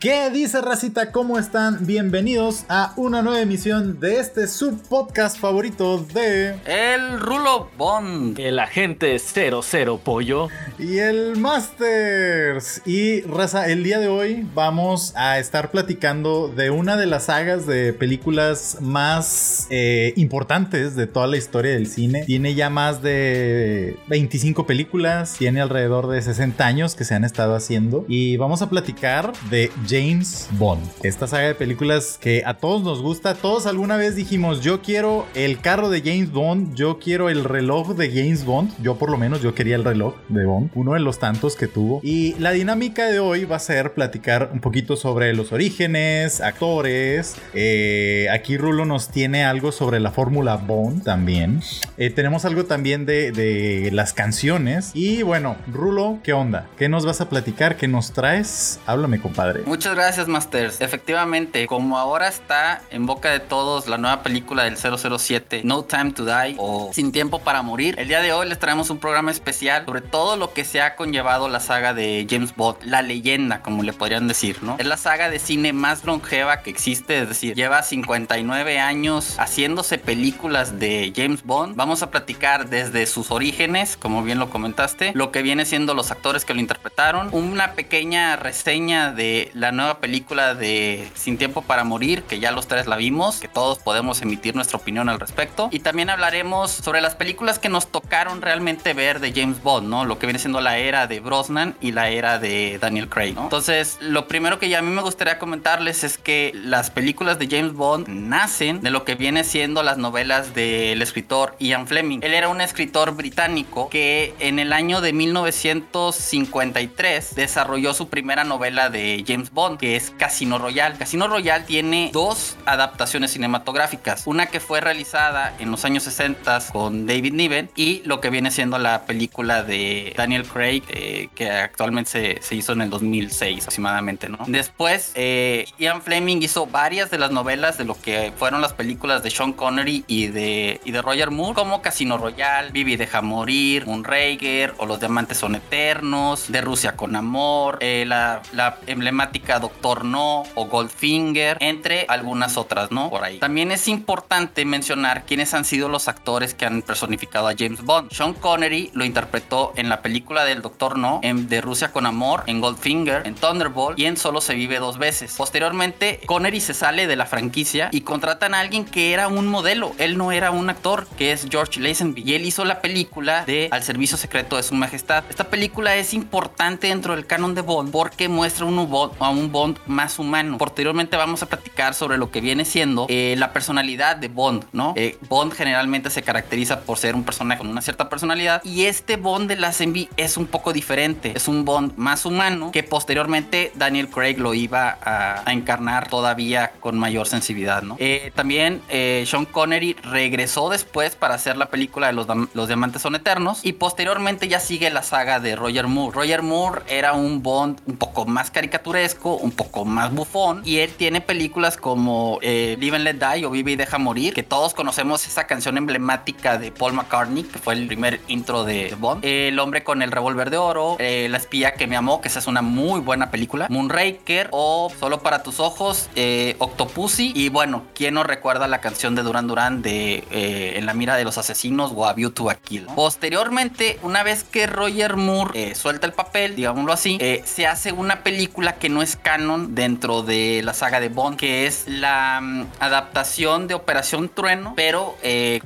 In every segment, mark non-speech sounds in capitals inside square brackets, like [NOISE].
¿Qué dice Racita? ¿Cómo están? Bienvenidos a una nueva emisión de este subpodcast favorito de... El Rulo Bond. El agente 00 Pollo. Y el Masters. Y Raza, el día de hoy vamos a estar platicando de una de las sagas de películas más eh, importantes de toda la historia del cine. Tiene ya más de 25 películas, tiene alrededor de 60 años que se han estado haciendo. Y vamos a platicar de James Bond. Esta saga de películas que a todos nos gusta. Todos alguna vez dijimos, yo quiero el carro de James Bond, yo quiero el reloj de James Bond. Yo por lo menos yo quería el reloj de Bond, uno de los tantos que tuvo. Y la dinámica de hoy va a ser platicar un poquito sobre los orígenes, actores. Eh, aquí Rulo nos tiene algo sobre la fórmula Bond también. Eh, tenemos algo también de, de las canciones. Y bueno, Rulo, ¿qué onda? ¿Qué nos vas a platicar? ¿Qué nos traes? Háblame, compadre. Muchas gracias, Masters. Efectivamente, como ahora está en boca de todos la nueva película del 007, No Time to Die o Sin Tiempo para Morir, el día de hoy les traemos un programa especial sobre todo lo que se ha conllevado la saga de James Bond, la leyenda, como le podrían decir, ¿no? Es la saga de cine más longeva que existe, es decir, lleva 59 años haciéndose películas de James Bond. Vamos a platicar desde sus orígenes, como bien lo comentaste, lo que viene siendo los actores que lo interpretaron, una pequeña reseña de la nueva película de Sin Tiempo para Morir, que ya los tres la vimos, que todos podemos emitir nuestra opinión al respecto. Y también hablaremos sobre las películas que nos tocaron realmente ver de James Bond, ¿no? Lo que viene siendo la era de Brosnan y la era de Daniel Craig, ¿no? Entonces, lo primero que ya a mí me gustaría comentarles es que las películas de James Bond nacen de lo que viene siendo las novelas del escritor Ian Fleming. Él era un escritor británico que en el año de 1953 desarrolló su primera novela de James Bond, que es Casino Royale. Casino Royale tiene dos adaptaciones cinematográficas. Una que fue realizada en los años 60 con David Niven y lo que viene siendo la película de Daniel Craig, eh, que actualmente se, hizo en el 2006 aproximadamente. Después, eh, Ian Fleming hizo varias de las novelas de lo que fueron las películas de Sean Connery y de, y de Roger Moore, como Casino Royale, Vivi deja morir, Moonraker o Los Diamantes son eternos, De Rusia con amor, eh, la, la emblemática Doctor No o Goldfinger, entre algunas otras, ¿no? Por ahí. También es importante mencionar quiénes han sido los actores que han personificado a James Bond. Sean Connery lo interpretó en la película del Doctor No, en De Rusia con Amor, en Goldfinger, en Thunderbolt y en Solo se vive dos veces. Posteriormente, Connery se sale de la franquicia y contratan a alguien que era un modelo. Él no era un actor, que es George Lazenby. Y él hizo la película de Al servicio secreto de su majestad. Esta película es importante dentro del canon de Bond porque muestra un a Bond más humano. Posteriormente vamos a platicar sobre lo que viene siendo eh, la personalidad de Bond, ¿no? Eh, Bond generalmente se caracteriza por ser un personaje con una cierta personalidad y este Bond de la Lazenby es un poco diferente. Es un Bond más humano que posteriormente Daniel Craig lo iba a, encarnar todavía con mayor sensibilidad, ¿no? Eh, también Sean Connery regresó después para hacer la película de los, los Diamantes son Eternos y posteriormente ya sigue la saga de Roger Moore. Roger Moore era un Bond un poco más caricaturesco, un poco más bufón y él tiene películas como eh, Live and Let Die o Vive y Deja Morir, que todos conocemos esa canción emblemática de Paul McCartney, que fue el primer intro de Bond. el hombre con el revólver de oro, La espía que me amó, que esa es una muy buena película. Moonraker o Solo para tus ojos, Octopussy y bueno, ¿quién no recuerda la canción de Duran Duran de eh, En la mira de los asesinos o A View to a Kill? Posteriormente, una vez que Roger Moore eh, suelta el papel, digámoslo así, eh, se hace una película que no es canon dentro de la saga de Bond, que es la um, adaptación de Operación Trueno, pero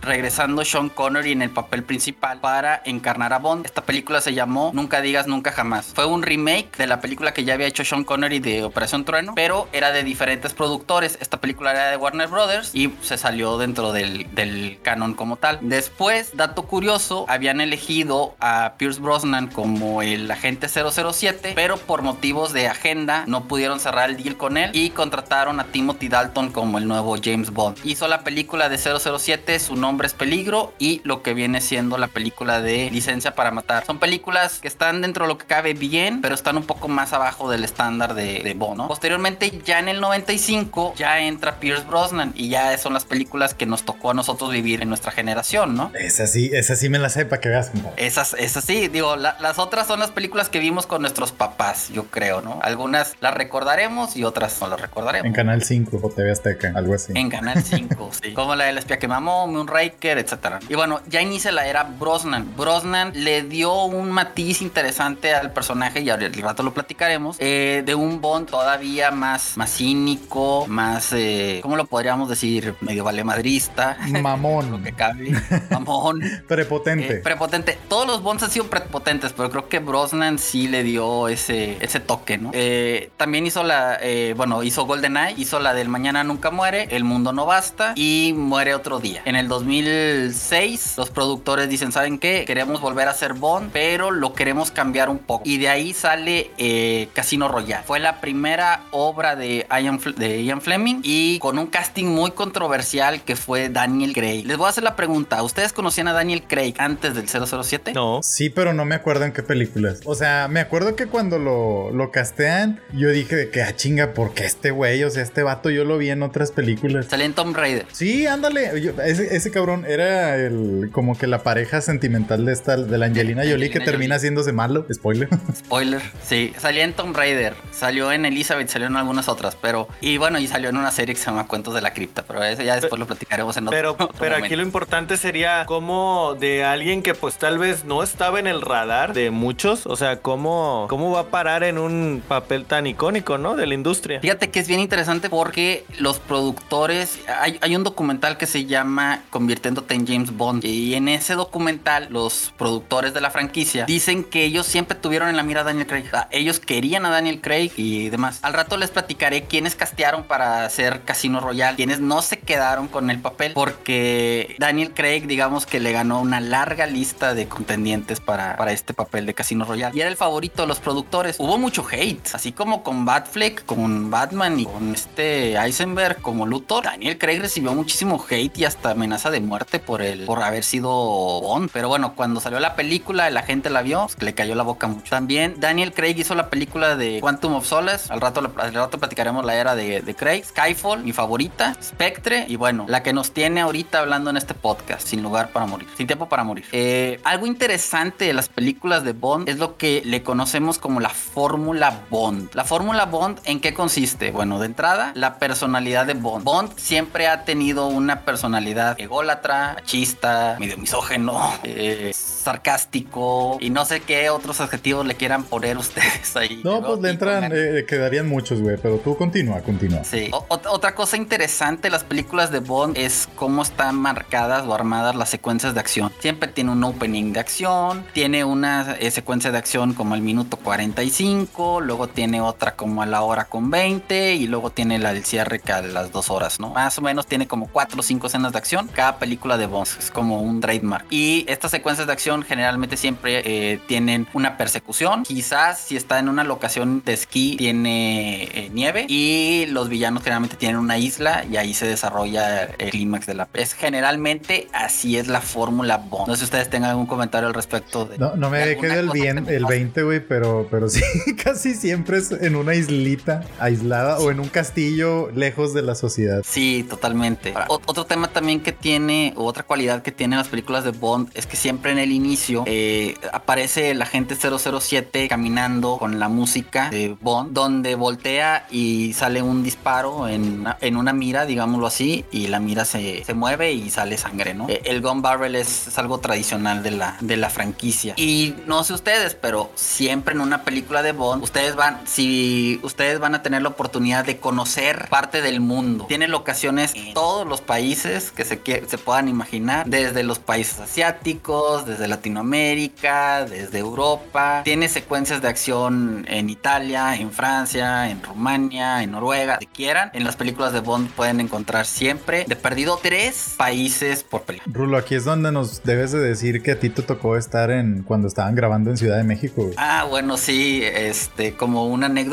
regresando Sean Connery en el papel principal para encarnar a Bond. Esta película se llamó Nunca digas nunca jamás. Fue un remake de la película que ya había hecho Sean Connery de Operación Trueno, pero era de diferentes productores. Esta película era de Warner Brothers y se salió dentro del, del, canon como tal. Después, dato curioso, habían elegido a Pierce Brosnan como el agente 007, pero por motivos de agenda no pudieron cerrar el deal con él y contrataron a Timothy Dalton como el nuevo James Bond. Hizo la película de 007, su nombre es Peligro y lo que viene siendo la película de Licencia para Matar. Son películas que están dentro de lo que cabe bien, pero están un poco más abajo del estándar de, de Bond, ¿no? Posteriormente, ya en el 95, ya entra Pierce Brosnan y ya son las películas que nos tocó a nosotros vivir en nuestra generación, ¿no? Esa sí, esa sí me la sé para que veas. Esas, esas sí, digo, la, las otras son las películas que vimos con nuestros papás, yo creo, ¿no? Algunas las recordaremos y otras no las recordaremos. En Canal 5 o TV Azteca, algo así. En Canal [LAUGHS] 5, sí. Como la del espía que mamó, Moonraker, etcétera. Y bueno, ya inicia la era Brosnan. Brosnan le dio un matiz interesante al personaje, y ahora el rato lo platicaremos, eh, de un Bond todavía más, más cínico, más, eh, ¿cómo lo podríamos decir? Medio valemadrista. Mamón. [LAUGHS] lo que cabe. Mamón. [LAUGHS] prepotente. Eh, prepotente. Todos los Bonds han sido prepotentes, pero creo que Brosnan sí le dio ese, ese toque, ¿no? Eh, también hizo la, eh, bueno, hizo GoldenEye, hizo la del Mañana Nunca Muere, El Mundo No Basta y Muere Otro Día. En el 2006, los productores dicen, ¿saben qué? Queremos volver a hacer Bond, pero lo queremos cambiar un poco. Y de ahí sale eh, Casino Royale. Fue la primera obra de Ian, de Ian Fleming y con un casting muy controversial que fue Daniel Craig. Les voy a hacer la pregunta, ¿ustedes conocían a Daniel Craig antes del 007? No. Sí, pero no me acuerdo en qué películas. O sea, me acuerdo que cuando lo, lo castean, yo dije de que, ah, chinga, ¿por qué este güey? O sea, este vato yo lo vi en otras películas. Salía en Tomb Raider. Sí, ándale. Yo- ese, ese cabrón era el como que la pareja sentimental de esta, de la Angelina Jolie que termina Jolie. haciéndose malo. Spoiler. [LAUGHS] Spoiler. Sí, salía en Tomb Raider, salió en Elizabeth, salió en algunas otras, pero... Y bueno, y salió en una serie que se llama Cuentos de la Cripta, pero eso ya después lo platicaremos en otro, Pero, otro pero aquí lo importante sería cómo de alguien que pues tal vez no estaba en el radar de muchos, o sea, cómo, cómo va a parar en un papel tan icónico, ¿no? De la industria. Fíjate que es bien interesante porque los productores, hay, hay un documental que se llama Convirtiéndote en James Bond y en ese documental los productores de la franquicia dicen que ellos siempre tuvieron en la mira a Daniel Craig. O sea, ellos querían a Daniel Craig y demás. Al rato les platicaré quiénes castearon para hacer Casino Royale, quienes no se quedaron con el papel porque Daniel Craig digamos que le ganó una larga lista de contendientes para, para este papel de Casino Royale y era el favorito de los productores. Hubo mucho hate, así como con Batfleck, con Batman y con este Eisenberg como Luthor. Daniel Craig recibió muchísimo hate y hasta amenaza de muerte por el por haber sido Bond. Pero bueno, cuando salió la película, la gente la vio, pues, le cayó la boca mucho. También Daniel Craig hizo la película de Quantum of Solace. Al rato, al rato platicaremos la era de, Craig. Skyfall, mi favorita. Spectre. Y bueno, la que nos tiene ahorita hablando en este podcast, Sin lugar para morir. Sin tiempo para morir. Eh, algo interesante de las películas de Bond es lo que le conocemos como la fórmula Bond. La fórmula Bond, ¿en qué consiste? Bueno, de entrada, la personalidad de Bond. Bond siempre ha tenido una personalidad ególatra, machista, medio misógeno, [LAUGHS] eh, sarcástico y no sé qué otros adjetivos le quieran poner [LAUGHS] ustedes ahí. No, pues le entran, eh, quedarían muchos, güey, pero tú continúa, continúa. Sí. O- otra cosa interesante de las películas de Bond es cómo están marcadas o armadas las secuencias de acción. Siempre tiene un opening de acción, tiene una eh, secuencia de acción como el minuto 45, luego tiene otra como a la hora con 20 y luego tiene la del cierre que a las dos horas, ¿no? Más o menos tiene como 4 o 5 escenas de acción cada película de Bond. Es como un trademark. Y estas secuencias de acción generalmente siempre eh, tienen una persecución. Quizás si está en una locación de esquí tiene eh, nieve y los villanos generalmente tienen una isla y ahí se desarrolla el clímax de la es generalmente así es la fórmula Bond no sé si ustedes tengan algún comentario al respecto de No, no me de quedado el, bien, el pase. 20, güey, pero, pero sí, [LAUGHS] casi siempre es en una islita aislada o en un castillo lejos de la sociedad. Sí, totalmente. Otro tema también que tiene, o otra cualidad que tienen las películas de Bond, es que siempre en el inicio eh, aparece el agente 007 caminando con la música de Bond, donde voltea y sale un disparo en una, en una mira, digámoslo así, y la mira se, se mueve y sale sangre, ¿no? Eh, El gun barrel es, es algo tradicional de la, de la franquicia. Y no sé ustedes, pero siempre en una película de Bond, ustedes van, si ustedes van a tener la oportunidad de conocer parte del mundo. Tiene locaciones en todos los países que se, se puedan imaginar, desde los países asiáticos, desde Latinoamérica, desde Europa. Tiene secuencias de acción en Italia, en Francia, en Rumania, en Noruega, si quieran. En las películas de Bond pueden encontrar siempre, de perdido, tres países por película. Rulo, aquí es donde nos debes de decir que a ti te tocó estar en cuando estaban grabando en Ciudad de México. Ah, bueno, sí, este, como una anécdota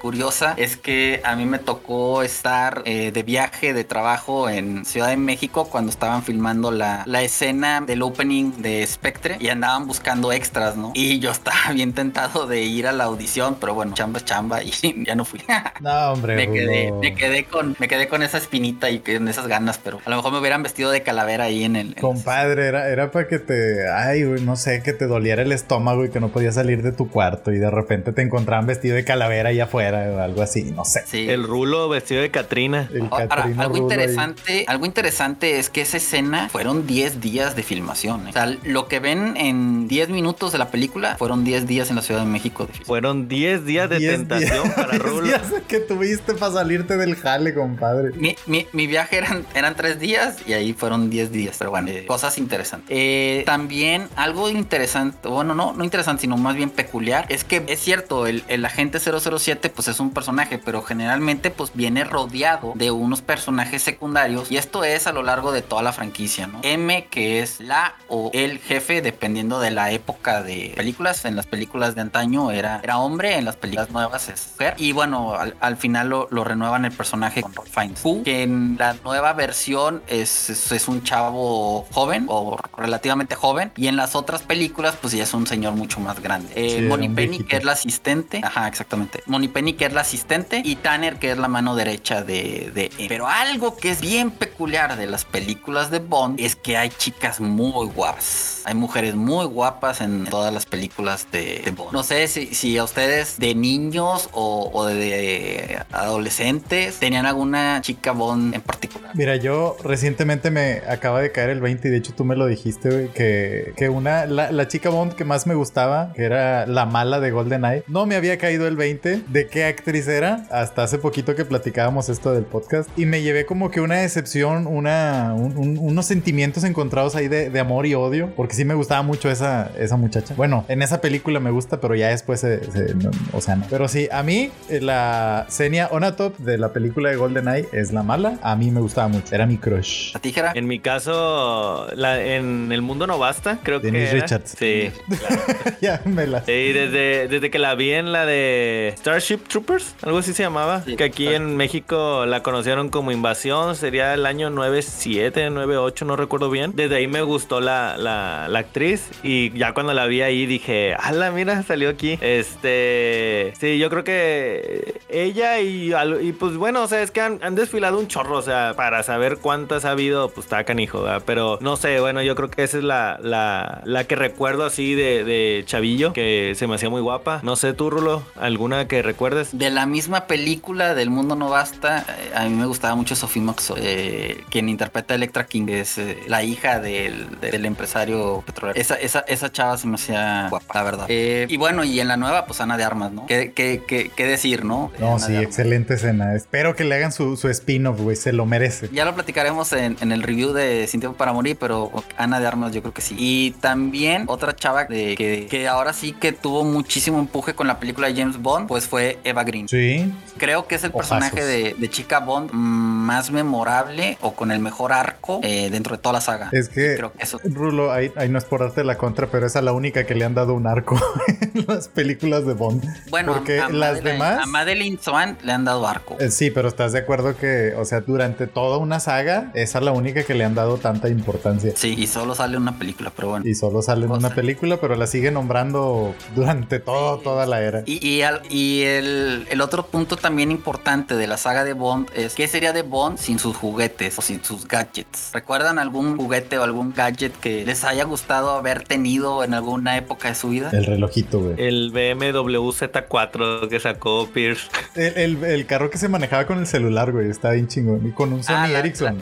curiosa es que a mí me tocó estar eh, de viaje, de trabajo en Ciudad de México cuando estaban filmando la, la escena del opening de Spectre y andaban buscando extras, ¿no? Y yo estaba [LAUGHS] bien tentado de ir a la audición, pero bueno, chamba chamba y [LAUGHS] ya no fui. [LAUGHS] No, hombre, me, quedé, me, quedé con, me quedé con esa espinita y con esas ganas, pero a lo mejor me hubieran vestido de calavera ahí en el... en Compadre, era, era para que te, ay, güey, no sé, que te doliera el estómago y que no podías salir de tu cuarto y de repente te encontraban vestido de calavera calavera allá afuera o algo así, no sé. Sí. El rulo vestido de Catrina. El Ahora, algo Rulo ahí. interesante, algo interesante es que esa escena fueron 10 días de filmación. ¿eh? O sea, lo que ven en 10 minutos de la película fueron 10 días en la Ciudad de México de. Fueron 10 días de Diez tentación días- para [LAUGHS] Rulo. días que tuviste para salirte del jale, compadre. Mi, mi- mi viaje eran, eran tres días y ahí fueron 10 días. Pero bueno, eh, cosas interesantes. Eh, también algo interesante, bueno, no, no interesante, sino más bien peculiar, es que es cierto, el, el agente 007 pues es un personaje, pero generalmente pues viene rodeado de unos personajes secundarios y esto es a lo largo de toda la franquicia, ¿no? M, que es la o el jefe, dependiendo de la época de películas. En las películas de antaño era, era hombre, en las películas nuevas es mujer. Y bueno, al, al final lo, lo renuevan el personaje con Ralph Fiennes, Who, que en la nueva versión es, es, es un chavo joven o relativamente joven. Y en las otras películas, pues ya es un señor mucho más grande. Eh, Sí, Penny, que es la asistente. Ajá, exactamente. Moni Penny, que es la asistente. Y Tanner, que es la mano derecha de, M. Pero algo que es bien peculiar de las películas de Bond es que hay chicas muy guapas. Hay mujeres muy guapas en todas las películas de, Bond. No sé si, a ustedes de niños o, de, adolescentes tenían alguna chica Bond en particular. Mira, yo recientemente me acaba de caer el 20 y de hecho tú me lo dijiste, que, que una, la, la chica Bond que más me gustaba, que era la mala de GoldenEye, no me había caído el 20 de qué actriz era hasta hace poquito que platicábamos esto del podcast y me llevé como que una decepción, una, un- un- unos sentimientos encontrados ahí de, de amor y odio, porque sí me gustaba mucho esa, esa muchacha. Bueno, en esa película me gusta, pero ya después, se- se- no, o sea, no. Pero sí, a mí eh, la Xenia Onatop de la película de GoldenEye es la mala, a mí me gustaba mucho, era mi crush. La tijera. En mi caso, la, en El Mundo No Basta, creo Denise que era. Richards. Sí. [LAUGHS] ya me la... Sí, desde, desde que la vi en la de Starship Troopers, algo así se llamaba. Sí, que aquí en México la conocieron como Invasión, sería el año 97, 98, no recuerdo bien. Desde ahí me gustó la, la, la actriz y ya cuando la vi ahí dije, ala, mira, salió aquí. Este, sí, yo creo que ella y, pues bueno, o sea, es que han, han desfilado un chorro, o sea, para saber cuántas ha habido, pues está canijo, ¿verdad? Pero no sé, bueno, yo creo que esa es la, la, la que recuerdo así de, de Chavillo, que se me hacía muy guapa. No sé, tú, Rulo, ¿alguna que recuerdes? De la misma película del mundo no basta, eh, a mí me gustaba mucho Sophie Maxo, eh, quien interpreta a Electra King, es eh, la hija del, del empresario petrolero. Esa, esa, esa chava se me hacía guapa, la verdad. Eh, y bueno, y en la nueva, pues Ana de Armas, ¿no? ¿Qué, qué, qué, qué decir, no? No, Ana sí, excelente escena. Espero que le hagan su, su spin-off, güey. Se lo merece. Ya lo platicaremos en, en el review de Sin Tiempo para Morir, pero Ana de Armas yo creo que sí. Y también otra chava de, que, que ahora sí que tuvo muchísimo empuje con la película de James Bond, pues fue Eva Green. Sí. Creo que es el Ojazos. personaje de, de chica Bond más memorable o con el mejor arco eh, dentro de toda la saga. Es que, Creo que eso. Rulo, ahí, ahí no es por darte la contra, pero esa es la única que le han dado un arco [LAUGHS] en las películas de Bond. Bueno, porque a, a las Madeleine- demás. A Madeline Swan le han dado arco. Eh, Sí, pero estás de acuerdo que, o sea, durante toda una saga, esa es la única que le han dado tanta importancia. Sí, y solo sale una película, pero bueno. Y solo sale en una película, pero la sigue nombrando durante todo, Sí. toda la era. Y, y al- y el, el otro punto también importante de la saga de Bond es ¿qué sería de Bond sin sus juguetes o sin sus gadgets? ¿Recuerdan algún juguete o algún gadget que les haya gustado haber tenido en alguna época de su vida? El relojito, güey. El BMW Z4 que sacó Pierce. El, el- el carro que se manejaba con el celular, güey, está bien chingón. Y con un Sony Ah, la- Ericsson.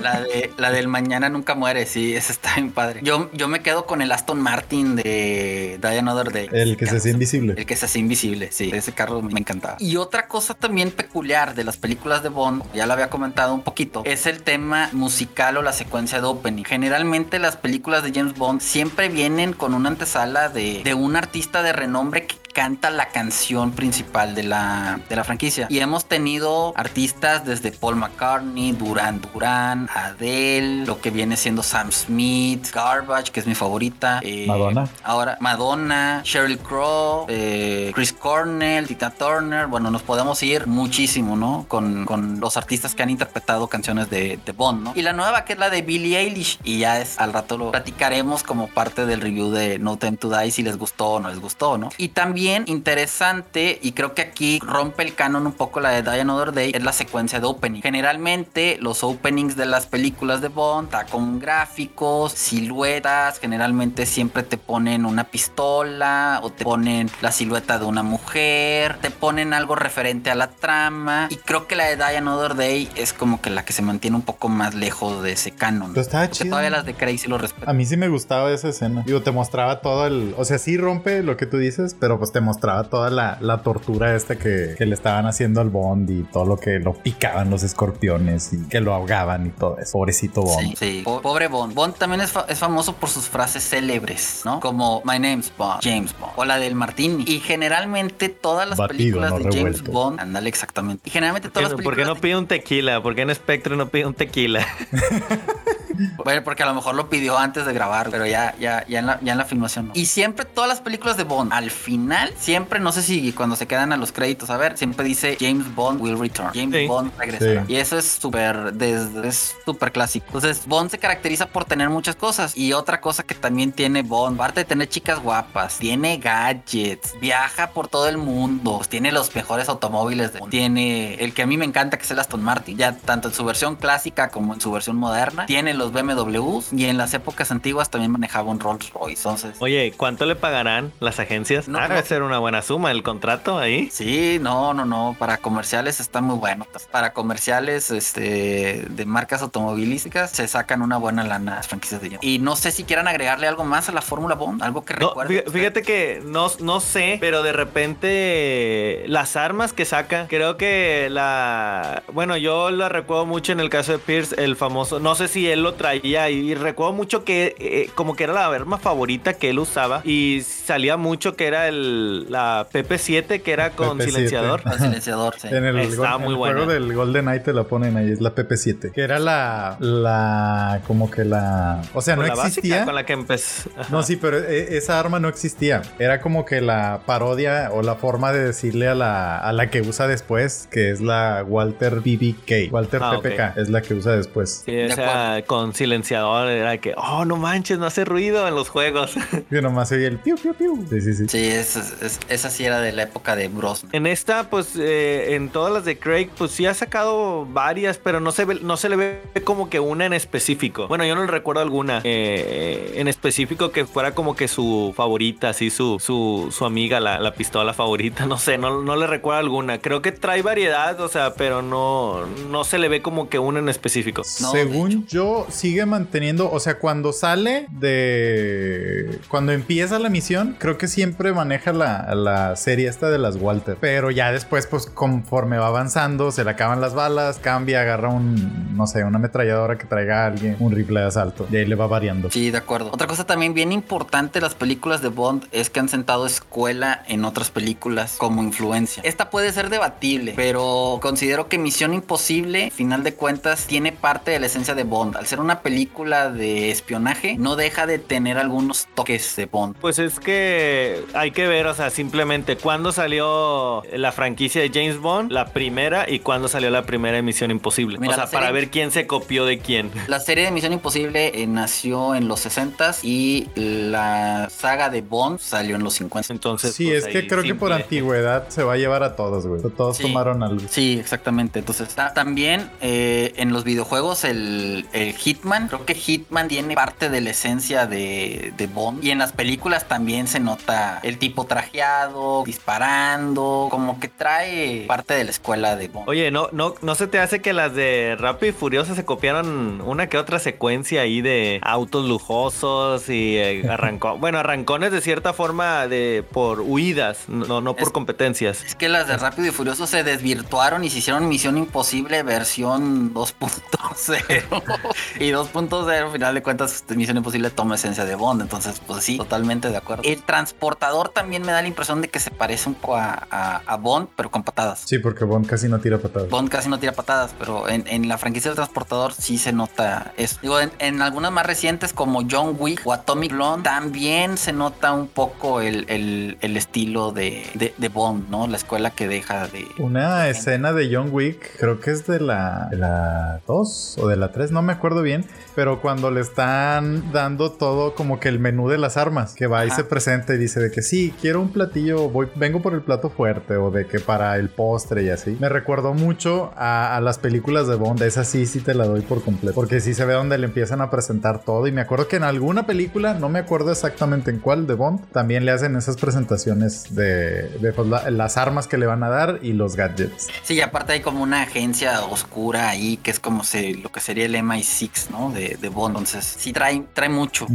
La, de, la del mañana nunca muere, sí, ese está bien padre. Yo, yo me quedo con el Aston Martin de Die Another Day. El que se hacía invisible. El que se hace invisible, sí. Ese carro me encantaba. Y otra cosa también peculiar de las películas de Bond, ya lo había comentado un poquito, es el tema musical o la secuencia de opening. Generalmente las películas de James Bond siempre vienen con una antesala de, de un artista de renombre que canta la canción principal de la, de la franquicia. Y hemos tenido artistas desde Paul McCartney, Duran Duran, Adele, lo que viene siendo Sam Smith, Garbage, que es mi favorita. eh, Madonna. Ahora, Madonna, Sheryl Crow, eh, Chris Cornell, Tina Turner. Bueno, nos podemos ir muchísimo, ¿no? Con, con los artistas que han interpretado canciones de, de Bond, ¿no? Y la nueva que es la de Billie Eilish. Y ya es, al rato lo platicaremos como parte del review de No Time to Die, si les gustó o no les gustó, ¿no? Y también también interesante, y creo que aquí rompe el canon un poco la de Die Another Day, es la secuencia de opening. Generalmente los openings de las películas de Bond con gráficos, siluetas, generalmente siempre te ponen una pistola o te ponen la silueta de una mujer, te ponen algo referente a la trama, y creo que la de Die Another Day es como que la que se mantiene un poco más lejos de ese canon. Pero estaba chido. Todavía las de Crazy lo respeto. A mí sí me gustaba esa escena. Digo, te mostraba todo el. O sea, sí rompe lo que tú dices, pero pues te mostraba toda la, la tortura esta que, que, le estaban haciendo al Bond y todo lo que lo picaban los escorpiones y que lo ahogaban y todo eso. Pobrecito Bond. Sí, sí. pobre Bond. Bond también es, fa es, famoso por sus frases célebres, ¿no? Como My name's Bond, James Bond, o la del Martini. Y generalmente todas las Batido, películas no de revuelto. James Bond, ándale exactamente. Y generalmente todas las ¿Por películas. qué no pide un tequila? ¿Por qué en Spectre no pide un tequila? [LAUGHS] [LAUGHS] Bueno, porque a lo mejor lo pidió antes de grabar, pero ya, ya, ya, en la, ya en la filmación no. Y siempre todas las películas de Bond, al final, siempre, no sé si cuando se quedan a los créditos, a ver, siempre dice James Bond will return. James Sí. Bond regresará. Sí. Y eso es súper, es súper clásico. Entonces, Bond se caracteriza por tener muchas cosas. Y otra cosa que también tiene Bond, aparte de tener chicas guapas, tiene gadgets, viaja por todo el mundo, pues, tiene los mejores automóviles de Bond. Tiene el que a mí me encanta, que es el Aston Martin. Ya tanto en su versión clásica como en su versión moderna. Tiene los BMWs y en las épocas antiguas también manejaba un Rolls Royce. Entonces, Oye, ¿cuánto le pagarán las agencias? No, ah, no. debe ser una buena suma el contrato ahí. Sí, no, no, no. Para comerciales está muy bueno. Para comerciales este, de marcas automovilísticas se sacan una buena lana las franquicias de James. Y no sé si quieran agregarle algo más a la Fórmula Bond, algo que No, recuerden. fí- fíjate que no, no sé, pero de repente las armas que saca, creo que la... Bueno, yo la recuerdo mucho en el caso de Pierce, el famoso, no sé si él lo traía y recuerdo mucho que eh, como que era la arma favorita que él usaba y salía mucho que era el, la PP7 que era con PP7. silenciador. Con silenciador, sí. En el, Estaba en muy el buena. juego del Golden Knight te la ponen ahí, es la PP7. Que era la. La. Como que la. O sea, no Con la básica existía. con la que empecé. No, sí, pero e- esa arma no existía. Era como que la parodia o la forma de decirle a la, a la que usa después, que es la Walter BBK. Walter Ah, PPK es la que usa después. Sí, o sea, con silenciador era que, oh, no manches, no hace ruido en los juegos. [LAUGHS] Que nomás oye el piu, piu, piu. Sí, sí, sí. Sí, es- es- esa sí era de la época de Brosnan. En esta, pues, eh, en todas las de Craig, pues sí ha sacado varias, pero no se ve, no se le ve como que una en específico. Bueno, yo no le recuerdo alguna eh, en específico que fuera como que su favorita, así su, su, su amiga, la, la pistola favorita. [LAUGHS] No sé, no, no le recuerdo alguna. Creo que trae variedad, o sea, pero no, no se le ve como que una en específico. No, Según yo, sigue manteniendo, o sea, cuando sale de... Cuando empieza la misión, creo que siempre maneja la, la serie esta de las Walter. Pero ya después, pues conforme va avanzando, se le acaban las balas, cambia, agarra un, no sé, una ametralladora que traiga a alguien, un rifle de asalto. Y ahí le va variando. Sí, de acuerdo. Otra cosa también bien importante de las películas de Bond es que han sentado escuela en otras películas como influencia. Esta puede ser debatible, pero considero que Misión Imposible, final de cuentas, tiene parte de la esencia de Bond. Al ser una película de espionaje, no deja de tener algunos toques de Bond. Pues es que hay que ver, o sea, simplemente cuándo salió la franquicia de James Bond, la primera, y cuándo salió la primera emisión Imposible. Mira, o sea, para ver quién se copió de quién. La serie de Misión Imposible eh, nació en los 60s y la saga de Bond salió en los 50. Entonces, Sí, pues, es que creo que por antigüedad se va a llevar a todos, güey. Todos Sí. tomaron algo. Sí, exactamente. Entonces, ta- también eh, en los videojuegos el, el Hitman, creo que Hitman tiene parte de la esencia de, de Bond. Y en las películas también se nota el tipo trajeado, disparando, como que trae parte de la escuela de Bond. Oye, ¿no, no, ¿no se te hace que las de Rápido y Furioso se copiaron una que otra secuencia ahí de autos lujosos y eh, [LAUGHS] arrancó, bueno, arrancones de cierta forma de por huidas, no, no por Es- competencias. Es que las de Rápido y Furioso se desvirtuaron y se hicieron Misión Imposible versión 2.0. [LAUGHS] y 2.0, al final de cuentas, Misión Imposible toma esencia de Bond. Entonces, pues sí, totalmente de acuerdo. El transportador también me da la impresión de que se parece un poco a, a- a Bond, pero con patadas. Sí, porque Bond casi no tira patadas. Bond casi no tira patadas, pero en, en la franquicia del transportador sí se nota eso. Digo, en, en algunas más recientes como John Wick o Atomic Blonde también se nota un poco el, el- el estilo de, de- de Bond, ¿no? La escuela que deja de... Una escena de John Wick, creo que es de la, de la 2 o de la 3, no me acuerdo bien, pero cuando le están dando todo como que el menú de las armas, que va y se presenta y dice de que sí, quiero un platillo, voy, vengo por el plato fuerte o de que para el postre y así. Me recordó mucho a, las películas de Bond, esa sí, sí te la doy por completo, porque sí se ve donde le empiezan a presentar todo y me acuerdo que en alguna película, no me acuerdo exactamente en cuál de Bond, también le hacen esas presentaciones de, pues, las armas que le van a dar y los gadgets. Sí, y aparte hay como una agencia oscura ahí que es como se, lo que sería el MI6, ¿no? De, de Bond. Entonces, sí trae, trae mucho.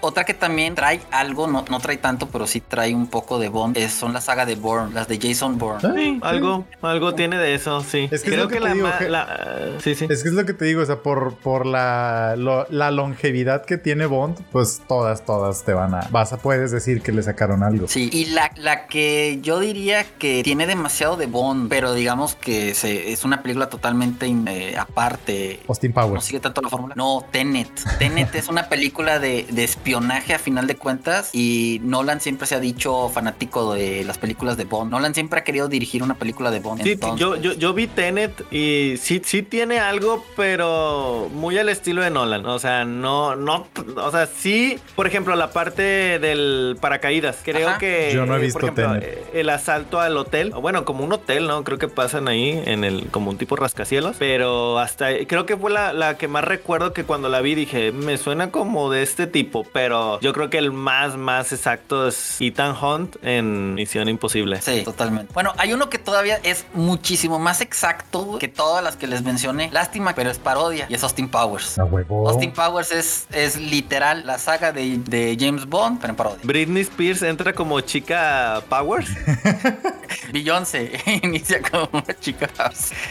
otra que también trae algo, no, no trae tanto, pero sí trae un poco de Bond, es, son la saga de Bourne, las de Jason Bourne. Sí, algo, algo tiene de eso, sí. Es que Creo que, la, sí, sí. Es que es lo que te digo, o sea, por, por la, la longevidad que tiene Bond, pues todas, todas te van a, vas a, puedes decir que le sacaron algo. Sí, y la, la que yo diría que tiene demasiado de Bond, pero digamos que se, es una película totalmente eh, aparte. Austin Powers. No sigue tanto la fórmula. No, Tenet. Tenet es una película de, de, espionaje a final de cuentas y Nolan siempre se ha dicho fanático de las películas de Bond. Nolan siempre ha querido dirigir una película de Bond. Sí, yo, yo, yo vi Tenet y sí, sí tiene algo, pero muy al estilo de Nolan. O sea, no, no, o sea, sí, por ejemplo, la parte del paracaídas. Creo que. Yo no he visto eh, El asalto al hotel. Bueno, como un hotel, ¿no? Creo que pasan ahí en el, como un tipo rascacielos. Pero hasta creo que fue la, la que más recuerdo que cuando la vi dije, me suena como de este tipo. Pero yo creo que el más, más exacto es Ethan Hunt en Misión Imposible. Sí, totalmente. Bueno, hay uno que todavía es muchísimo más exacto que todas las que les mencioné. Lástima, pero es parodia y es Austin Powers. Austin Powers es, es literal la saga de, de James Bond, pero en parodia. Britney Spears entra como chica Powers. [LAUGHS] Beyoncé [LAUGHS] inicia como una chica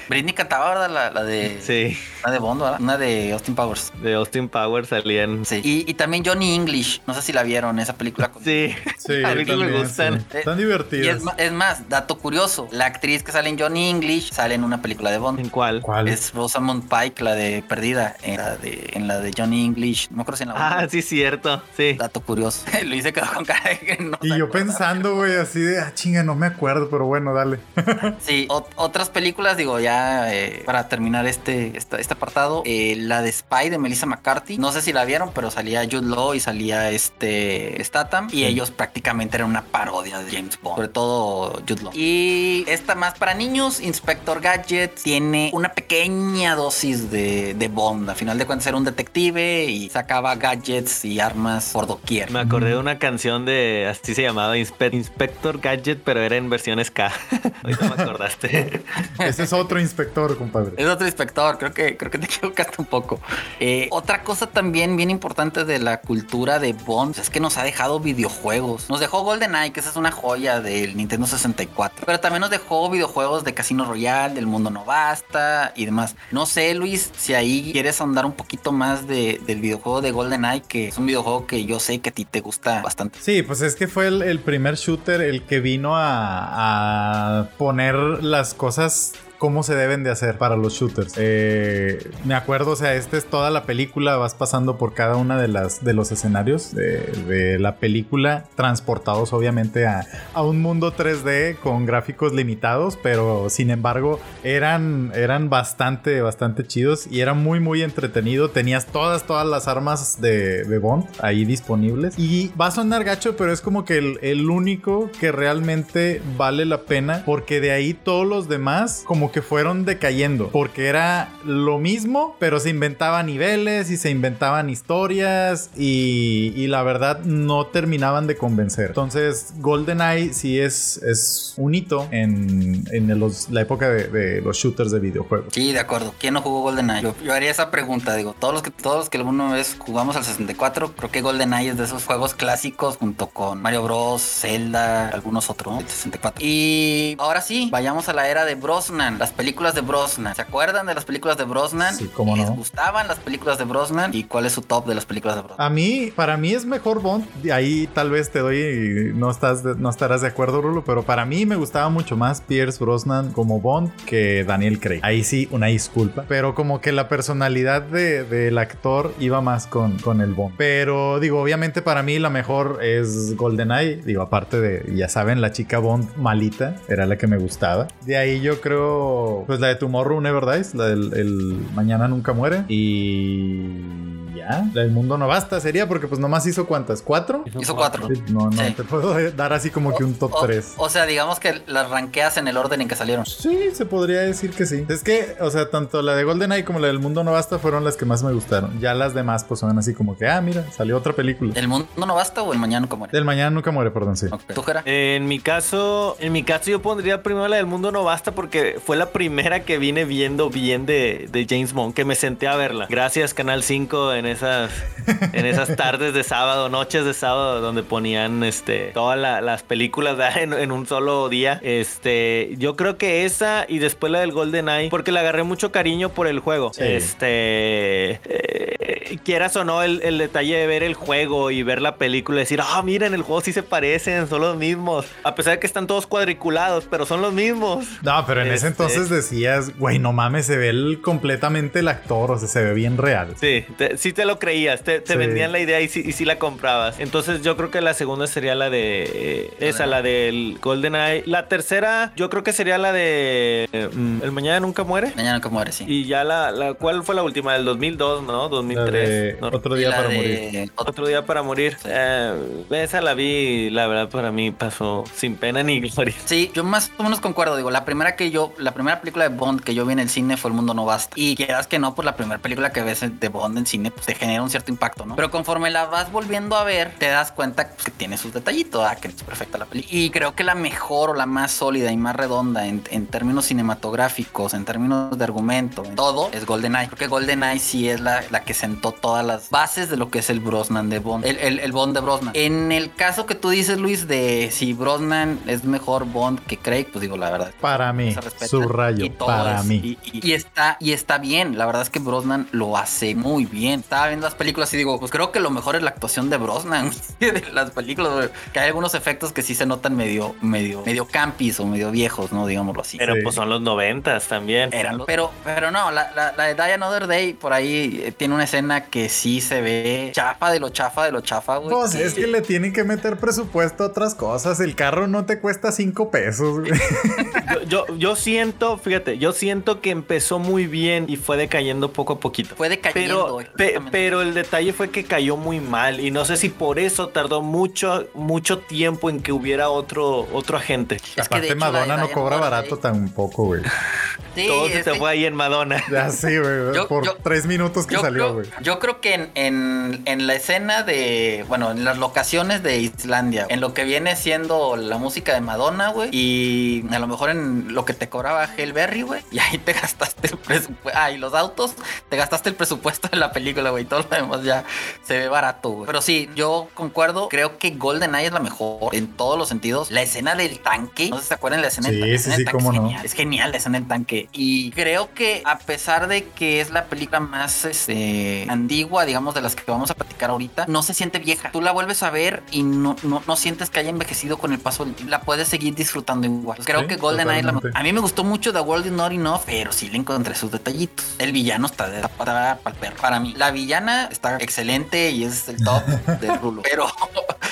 Britney cantaba, ¿verdad? La, de. Sí. Una de Bond, ¿verdad? Una de Austin Powers. De Austin Powers salían. Sí. Y, también Johnny English. No sé si la vieron, esa película. [LAUGHS] Sí. Sí. A mí me gustan. Están divertidas. Y es, más, dato curioso. La actriz que sale en Johnny English sale en una película de Bond. ¿En cuál? ¿Cuál? Es Rosamund Pike, la de Perdida. En la de, en la de Johnny English. No creo si en la Ah, sí, cierto. Sí. Dato curioso. [LAUGHS] Lo hice con cara de que no Y yo pensando, güey, así de, ah, chinga, no me acuerdo, pero bueno, dale. [LAUGHS] sí, otras películas, digo, ya eh, para terminar este, este, este apartado, eh, la de Spy de Melissa McCarthy. No sé si la vieron, pero salía Jude Law y salía este Statham. Y ellos prácticamente eran una parodia de James Bond, sobre todo Jude Law. Y esta más para niños, Inspector Gadget, tiene una pequeña dosis de, de Bond. A final de cuentas era un detective y sacaba gadgets y armas por doquier. Me acordé de una canción de, así se llamaba, Inspector Gadget, pero era en versiones [LAUGHS] K. Ahorita me acordaste. Ese es otro inspector, compadre. Es otro inspector, creo que, creo que te equivocaste un poco. Eh, otra cosa también bien importante de la cultura de Bond es que nos ha dejado videojuegos. Nos dejó GoldenEye, que esa es una joya del Nintendo 64. Pero también nos dejó videojuegos de Casino Royale, del Mundo No Basta y demás. No sé, Luis, si ahí quieres ahondar un poquito más del videojuego de GoldenEye, que es un videojuego que yo sé que a ti te gusta bastante. Sí, pues es que fue el, primer shooter el que vino a poner las cosas cómo se deben de hacer para los shooters. Eh, me acuerdo, o sea, esta es toda la película, vas pasando por cada una de las de los escenarios de, la película, transportados obviamente a, un mundo 3D con gráficos limitados, pero sin embargo eran, eran bastante, bastante chidos y era muy, muy entretenido. Tenías todas, todas las armas de, Bond ahí disponibles. Y va a sonar gacho, pero es como que el, el único que realmente vale la pena porque de ahí todos los demás como que fueron decayendo. Porque era lo mismo, pero se inventaban niveles y se inventaban historias. Y, la verdad no terminaban de convencer. Entonces, GoldenEye sí es, es un hito en, la época de, los shooters de videojuegos. Sí, de acuerdo. ¿Quién no jugó GoldenEye? Yo, yo haría esa pregunta. Digo, todos los que todos los que alguna vez jugamos al 64, creo que GoldenEye es de esos juegos clásicos junto con Mario Bros, Zelda, algunos otros, 64. Y ahora sí, vayamos a la era de Brosnan las películas de Brosnan. ¿Se acuerdan de las películas de Brosnan? Sí, cómo no. ¿Les gustaban las películas de Brosnan? ¿Y cuál es su top de las películas de Brosnan? A mí, para mí es mejor Bond. Ahí tal vez te doy, no, estás, no estarás de acuerdo, Rulo, pero para mí me gustaba mucho más Pierce Brosnan como Bond que Daniel Craig. Ahí sí, una disculpa. Pero como que la personalidad del actor iba más con, con el Bond. Pero digo, obviamente para mí la mejor es GoldenEye. Digo, aparte de, ya saben, la chica Bond malita era la que me gustaba. De ahí yo creo pues la de Tomorrow Never Dies, la del el Mañana Nunca Muere. Y ya. El mundo no basta, sería porque pues nomás hizo cuántas, ¿cuatro? Hizo cuatro. No, no, Sí. te puedo dar así como que un top O- 3. O, sea, digamos que las ranqueas en el orden en que salieron. Sí, se podría decir que sí. Es que, o sea, tanto la de GoldenEye como la del Mundo No Basta fueron las que más me gustaron. Ya las demás, pues son así como que, ah, mira, salió otra película. ¿El mundo no basta o el mañana nunca muere? Del Mañana Nunca Muere, perdón, sí. Ok. ¿Tú, Jera? En mi caso, en mi caso yo pondría primero la del mundo no basta porque fue la primera que vine viendo bien de, de James Bond, que me senté a verla. Gracias Canal 5 en esas, en esas tardes de sábado, noches de sábado, donde ponían este, todas la- las películas en, en un solo día. Este, yo creo que esa y después la del Golden Eye, porque le agarré mucho cariño por el juego. Sí. Este, eh, quieras o no, el, el detalle de ver el juego y ver la película y decir, ah, miren, el juego sí se parecen, son los mismos. A pesar de que están todos cuadriculados, pero son los mismos. No, pero en ese Este- entonces decías, güey, no mames, se ve el- completamente el actor, o sea, se ve bien real. Sí, te, sí te lo creías, te, te Sí. vendían la idea y sí, y sí la comprabas. Entonces yo creo que la segunda sería la de eh, esa, la del Golden Eye. La tercera, yo creo que sería la de eh, mm, El Mañana Nunca Muere. Mañana nunca muere, sí. Y ya la, la ¿cuál fue la última? Del 2002, ¿no? La 2003. de ¿no? Otro Día la para de- Morir. otro- Otro día para morir. Sí. Eh, esa la vi, la verdad, para mí pasó sin pena ni gloria. Sí, yo más o menos concuerdo. Digo, la primera que yo, la primera película de Bond que yo vi en el cine fue El Mundo No Basta. Y quieras que no, pues la primera película que ves de Bond en cine, pues te genera un cierto impacto, ¿no? Pero conforme la vas volviendo a ver, te das cuenta pues, que tiene sus detallitos, ah, que es perfecta la película. Y creo que la mejor o la más sólida y más redonda en, en términos cinematográficos, en términos de argumento, en todo, es GoldenEye. Creo que GoldenEye sí es la, la que sentó todas las bases de lo que es el Brosnan de Bond, el, el- el Bond de Brosnan. En el caso que tú dices, Luis, de si Brosnan es mejor Bond que Craig, pues digo la verdad. Para mí, se respeta subrayo, para es- mí. Y, y- y está, y está bien. La verdad es que Brosnan lo hace muy bien. Estaba viendo las películas y digo, pues creo que lo mejor es la actuación de Brosnan [LAUGHS] de las películas. Que hay algunos efectos que sí se notan medio, medio, medio campis o medio viejos, ¿no? Digámoslo así. Pero Sí. pues son los noventas también. Eran los- pero, pero no, la, la, la de Die Another Day por ahí eh, tiene una escena que sí se ve chafa de lo chafa de lo chafa, güey. Pues es que le tienen que meter presupuesto a otras cosas. El carro no te cuesta cinco pesos. güey. [LAUGHS] Yo, yo, yo siento, fíjate, yo siento que empezó muy bien y fue decayendo poco a poquito. Fue decayendo, Pero, pe-. Pero el detalle fue que cayó muy mal y no sé si por eso tardó mucho, mucho tiempo en que hubiera otro, otro agente. Es que, de Aparte, hecho, Madonna no cobra barato tampoco, güey. [LAUGHS] Sí, Todo se que- fue ahí en Madonna. [LAUGHS] Ya sí, güey. Por yo- tres minutos que salió, güey. yo creo que en, en- en la escena de, bueno, en las locaciones de Islandia, en lo que viene siendo la música de Madonna, güey, y a lo mejor en lo que te cobraba Hellberry, güey, y ahí te [LAUGHS] gastaste el presupuesto, ah, y los autos, te gastaste el presupuesto de la película, güey, todo lo demás ya se ve barato, güey. Pero sí, yo concuerdo, creo que GoldenEye es la mejor en todos los sentidos. La escena del tanque, no sé si se acuerdan la escena Sí, del tanque. sí, sí, tanque cómo es no. genial. Es genial la escena del tanque. Y creo que a pesar de que es la película más este, antigua, digamos, de las que vamos a platicar ahorita, no se siente vieja. Tú la vuelves a ver y no, no, no sientes que haya envejecido con el paso del tiempo. La puedes seguir disfrutando igual. Pues creo Sí, que GoldenEye es la totalmente. A mí me gustó mucho The World is Not Enough, pero sí le encontré sus detallitos. El villano está de para, el perro. Para mí, la villana está excelente y es el top del [LAUGHS] rulo. Pero,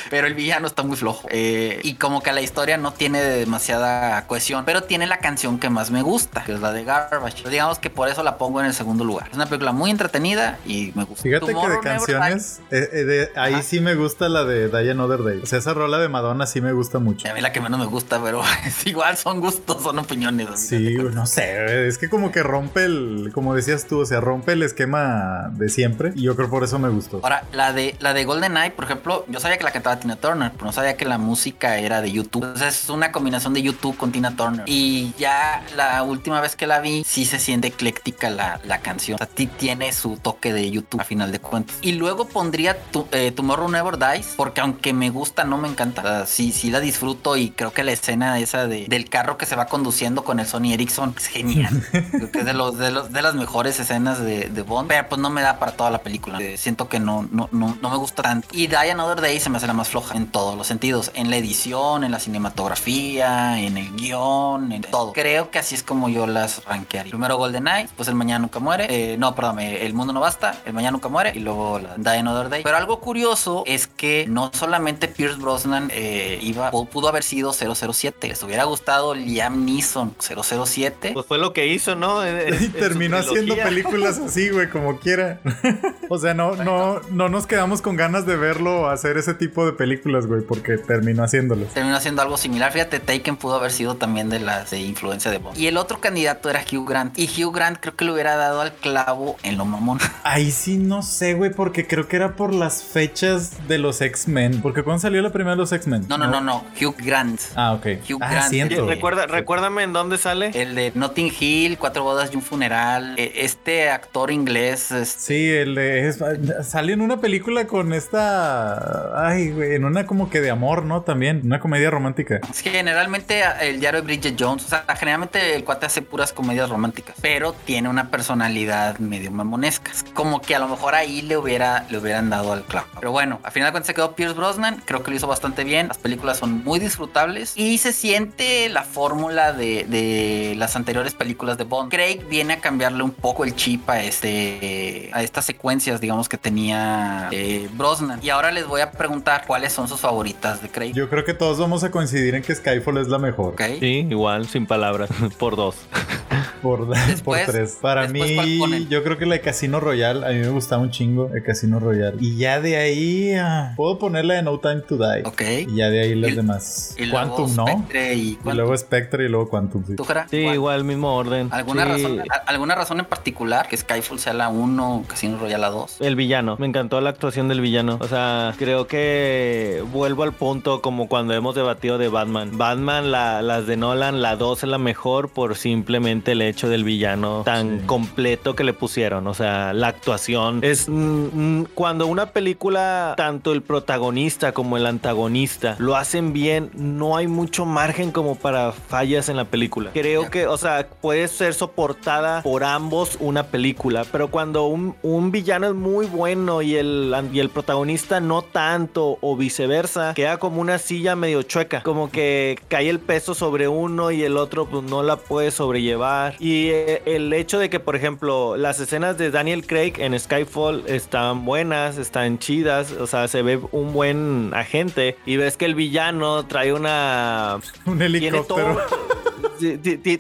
pero el villano está muy flojo. Eh, y como que la historia no tiene demasiada cohesión, pero tiene la canción que más me gusta, que es la de Garbage. Digamos que por eso la pongo en el segundo lugar. Es una película muy entretenida y me gusta. Fíjate que de canciones, eh, eh, de- ahí Ajá. sí me gusta la de Die Another Day. O sea, esa rola de Madonna sí me gusta mucho. A mí la que menos me gusta, pero [LAUGHS] es igual, son gustos, son opiniones. Sí, de no sé, es que como que rompe el, como decías tú, o sea, rompe el esquema de siempre y yo creo por eso me gustó. Ahora, la de, la de GoldenEye, por ejemplo, yo sabía que la cantaba Tina Turner, pero no sabía que la música era de YouTube. Entonces es una combinación de YouTube con Tina Turner. Y ya la última vez que la vi, sí se siente ecléctica la, la canción. O sea, sí tiene su toque de YouTube a final de cuentas. Y luego pondría tu, eh, Tomorrow Never Dies, porque aunque me gusta, no me encanta. O sea, sí, sí la disfruto y creo que la escena esa de, del carro que se va conduciendo con el Sony Ericsson es genial. [LAUGHS] creo que es de, los, de, los, de las mejores escenas de, de Bond. Pero pues no me da para toda la película. Eh, siento que no, no, no, no me gusta tanto. Y Die Another Day se me hace la más floja en todos los sentidos. En la edición, en la cinematografía, en el guion, en todo. Creo que así es como yo las rankearía. Primero GoldenEye, pues El Mañana Nunca Muere. Eh, no, perdón, eh, El Mundo No Basta, El Mañana Nunca Muere y luego la Die Another Day. Pero algo curioso es que no solamente Pierce Brosnan eh, iba, pudo haber sido 007. Les hubiera gustado Liam Neeson 007. Pues fue lo que hizo, ¿no? [LAUGHS] y terminó haciendo películas así, güey, como quiera. O sea, no, no, no nos quedamos con ganas de verlo hacer ese tipo de películas, güey, porque terminó haciéndolo. Terminó haciendo algo similar. Fíjate, Taken pudo haber sido también de las de influencia de Bond. Y el otro candidato era Hugh Grant. Y Hugh Grant creo que le hubiera dado al clavo en lo mamón. [LAUGHS] Ahí sí no sé, güey, porque creo que era por las fechas de los X-Men. Porque cuando salió la primera de los X-Men. No, no, no, no, Hugh Grant. Ah, ok. Hugh ah, Grant. siento. Recuerda, recuérdame en dónde sale. El de Notting Hill, Cuatro bodas y un funeral. E- Este actor inglés. Sí, el es- salió en una película con esta. Ay, güey, en una como que de amor, ¿no? También. Una comedia romántica. Es que generalmente el diario de Bridget Jones, o sea, generalmente el cuate hace puras comedias románticas, pero tiene una personalidad medio mamonesca. Es Como que a lo mejor ahí le hubiera le hubieran dado al clavo. Pero bueno, a final de cuentas se quedó Pierce Brosnan, creo que lo hizo bastante bien. Las películas son muy disfrutables y se siente la fórmula de, de las anteriores películas de Bond. Craig viene a cambiarle un poco el chip a este a estas secuencias, digamos que tenía eh, Brosnan. Y ahora les voy a preguntar cuáles son sus favoritas de Craig. Yo creo que todos vamos a coincidir en que Skyfall es la mejor. ¿Ok? Sí, igual, sin palabras, [LAUGHS] por dos. [LAUGHS] Por, [LAUGHS] por Después- tres. Para después, ¿cuál mí, yo creo que la de Casino Royale, a mí me gustaba un chingo el Casino Royale. Y ya de ahí, ah, puedo ponerla de No Time to Die. Ok. Y ya de ahí las Y- demás. Y luego Quantum, ¿no? Spectre y Y Quantum. luego Spectre y luego Quantum. sí. ¿Tú? Sí, igual, mismo orden. ¿Alguna, Sí. razón, ¿Alguna razón en particular que Skyfall sea la 1, Casino Royale la 2? El villano, me encantó la actuación del villano. O sea, creo que vuelvo al punto como cuando hemos debatido de Batman. Batman, la- las de Nolan, la 2 es la mejor por simplemente el hecho del villano tan Sí. completo que le pusieron. O sea, la actuación es mm, mm, cuando una película, tanto el protagonista como el antagonista lo hacen bien, no hay mucho margen como para fallas en la película. Creo que, o sea, puede ser soportada por ambos una película, pero cuando un, un villano es muy bueno y el, y el protagonista no tanto o viceversa, queda como una silla medio chueca, como que cae el peso sobre uno y el otro pues no la puede sobrellevar. Y eh, el hecho de que, por ejemplo, las escenas de Daniel Craig en Skyfall están buenas, están chidas, o sea, se ve un buen agente y ves que el villano trae una Un helicóptero. [LAUGHS]